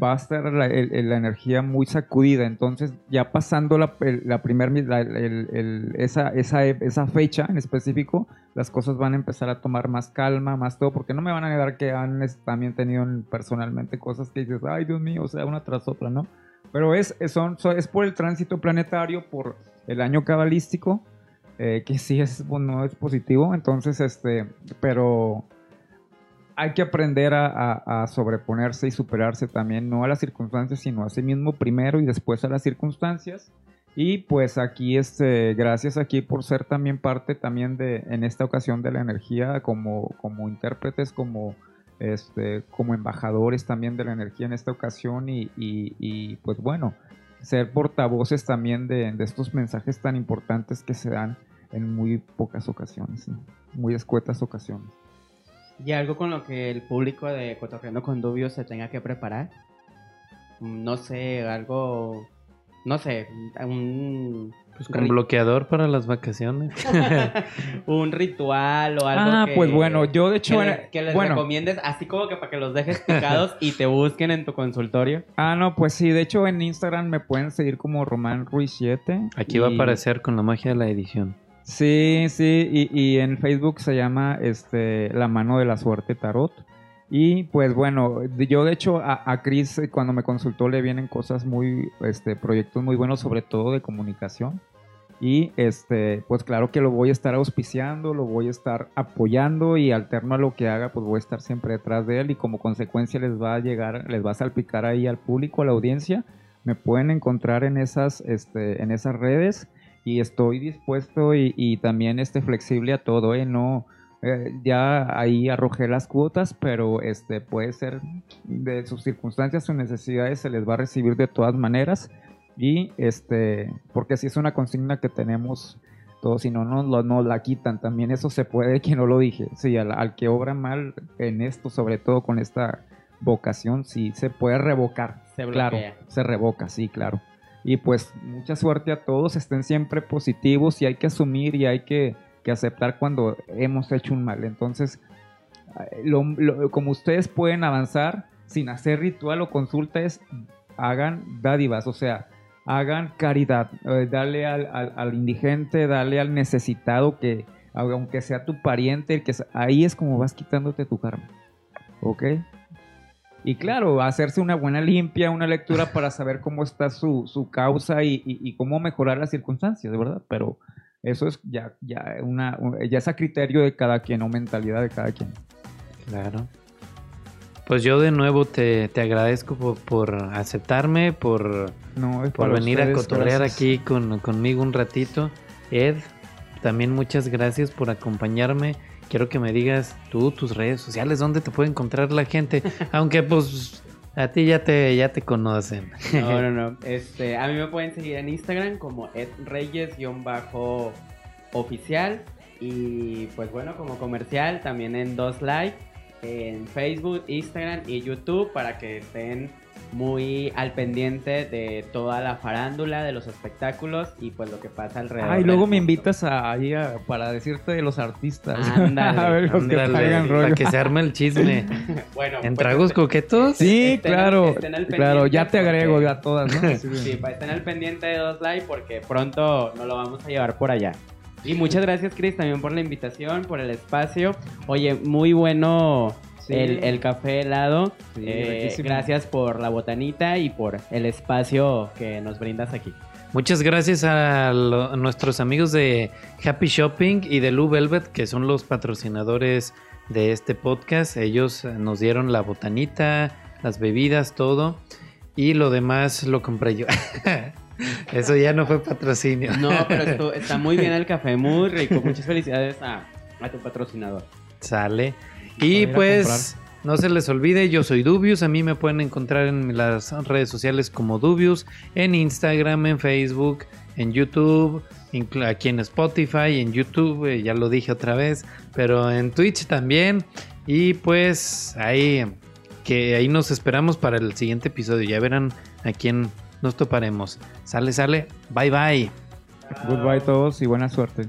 va a estar la, energía muy sacudida. Entonces, ya pasando la, el- la primer, mi- la- el- el- esa, esa, e- esa fecha en específico, las cosas van a empezar a tomar más calma, más todo, porque no me van a negar que han también tenido personalmente cosas que dices, ay Dios mío, o sea, una tras otra, ¿no? Pero es, son- so- es por el tránsito planetario, por el año cabalístico, eh, que sí es, bueno, es positivo, entonces, este, pero hay que aprender a, sobreponerse y superarse también, no a las circunstancias, sino a sí mismo primero y después a las circunstancias. Y pues aquí, este, gracias aquí por ser también parte también de, en esta ocasión de la energía, como, como intérpretes, como, este, como embajadores también de la energía en esta ocasión y, y- pues bueno, ser portavoces también de, de estos mensajes tan importantes que se dan en muy pocas ocasiones, muy escuetas ocasiones. ¿Y algo con lo que el público de Cotorreando con Dubios se tenga que preparar? Mm, No sé, algo... No sé, un... Pues con bloqueador para las vacaciones. un ritual o algo Ah, que- pues bueno, yo de hecho que, era- les, que les bueno. recomiendes, así como que para que los dejes picados y te busquen en tu consultorio. Ah, no, pues sí, de hecho en Instagram me pueden seguir como Román Ruiz 7. Aquí va a aparecer con la magia de la edición. Sí, sí, y, en Facebook se llama este La mano de la suerte tarot. Y pues bueno, yo de hecho a, a Chris eh, cuando me consultó le vienen cosas muy, este, proyectos muy buenos, sobre todo de comunicación. Y este, pues claro que lo voy a estar auspiciando, lo voy a estar apoyando y alterno a lo que haga, pues voy a estar siempre detrás de él y como consecuencia les va a llegar, les va a salpicar ahí al público, a la audiencia. Me pueden encontrar en esas, este, en esas redes y estoy dispuesto y, y también este flexible a todo, ¿eh? No, eh, ya ahí arrojé las cuotas, pero este puede ser de sus circunstancias, sus necesidades, se les va a recibir de todas maneras. Y este, porque si es una consigna que tenemos todos, si no nos lo- nos la quitan, también eso se puede, que no lo dije, sí, al, al que obra mal en esto, sobre todo con esta vocación, sí, se puede revocar, Se claro, se revoca, sí, claro. Y pues mucha suerte a todos, estén siempre positivos y hay que asumir y hay que, que aceptar cuando hemos hecho un mal. Entonces, eh, lo- como ustedes pueden avanzar sin hacer ritual o consulta es hagan dádivas, o sea, hagan caridad, eh, dale al, al- al indigente, dale al necesitado que aunque sea tu pariente, el que ahí es como vas quitándote tu karma. ¿Ok? Y claro, hacerse una buena limpia, una lectura para saber cómo está su, su causa y, y- y cómo mejorar las circunstancias, de verdad. Pero eso es ya, ya, una, un- ya es a criterio de cada quien o mentalidad de cada quien. Claro. Pues yo de nuevo te, te agradezco por, por aceptarme, por, No, por venir a cotorrear gracias. aquí con, conmigo un ratito. Ed, también muchas gracias por acompañarme. Quiero que me digas tú, tus redes sociales, dónde te puede encontrar la gente. Aunque pues a ti ya te, ya te conocen. No, no, no. Este, a mí me pueden seguir en Instagram como Ed Reyes-oficial. Y pues bueno, como comercial, también en Dos Live, en Facebook, Instagram y YouTube para que estén muy al pendiente de toda la farándula, de los espectáculos y pues lo que pasa alrededor. Ay, luego del me mundo. invitas a, ahí a- para decirte de los artistas. Ándale, a ver, los que Ándale, rollo. para que se arme el chisme. Bueno, ¿En pues, tragos coquetos? Sí, Estén- claro. estén al Claro, ya te agrego porque- a todas, ¿no? Sí, Sí, para estén al pendiente de Dos Live porque pronto nos lo vamos a llevar por allá. Y muchas gracias, Chris, también por la invitación, por el espacio. Oye, muy bueno Sí. el, el café helado. Sí, Eh, gracias por la botanita y por el espacio que nos brindas aquí. Muchas gracias a, lo- a nuestros amigos de Happy Shopping y de Lou Velvet, que son los patrocinadores de este podcast. Ellos eh, nos dieron la botanita, las bebidas, todo. Y lo demás lo compré yo. Eso ya no fue patrocinio. No, pero esto- está muy bien el café, muy rico. Muchas felicidades a, a tu patrocinador. Sale. Y a pues no se les olvide, yo soy Dubius. A mí me pueden encontrar en las redes sociales como Dubius, en Instagram, en Facebook, en YouTube, aquí en Spotify, en YouTube, eh, ya lo dije otra vez, pero en Twitch también. Y pues ahí, que ahí nos esperamos para el siguiente episodio. Ya verán a quién nos toparemos. Sale, sale. Bye, bye. Goodbye todos y buena suerte.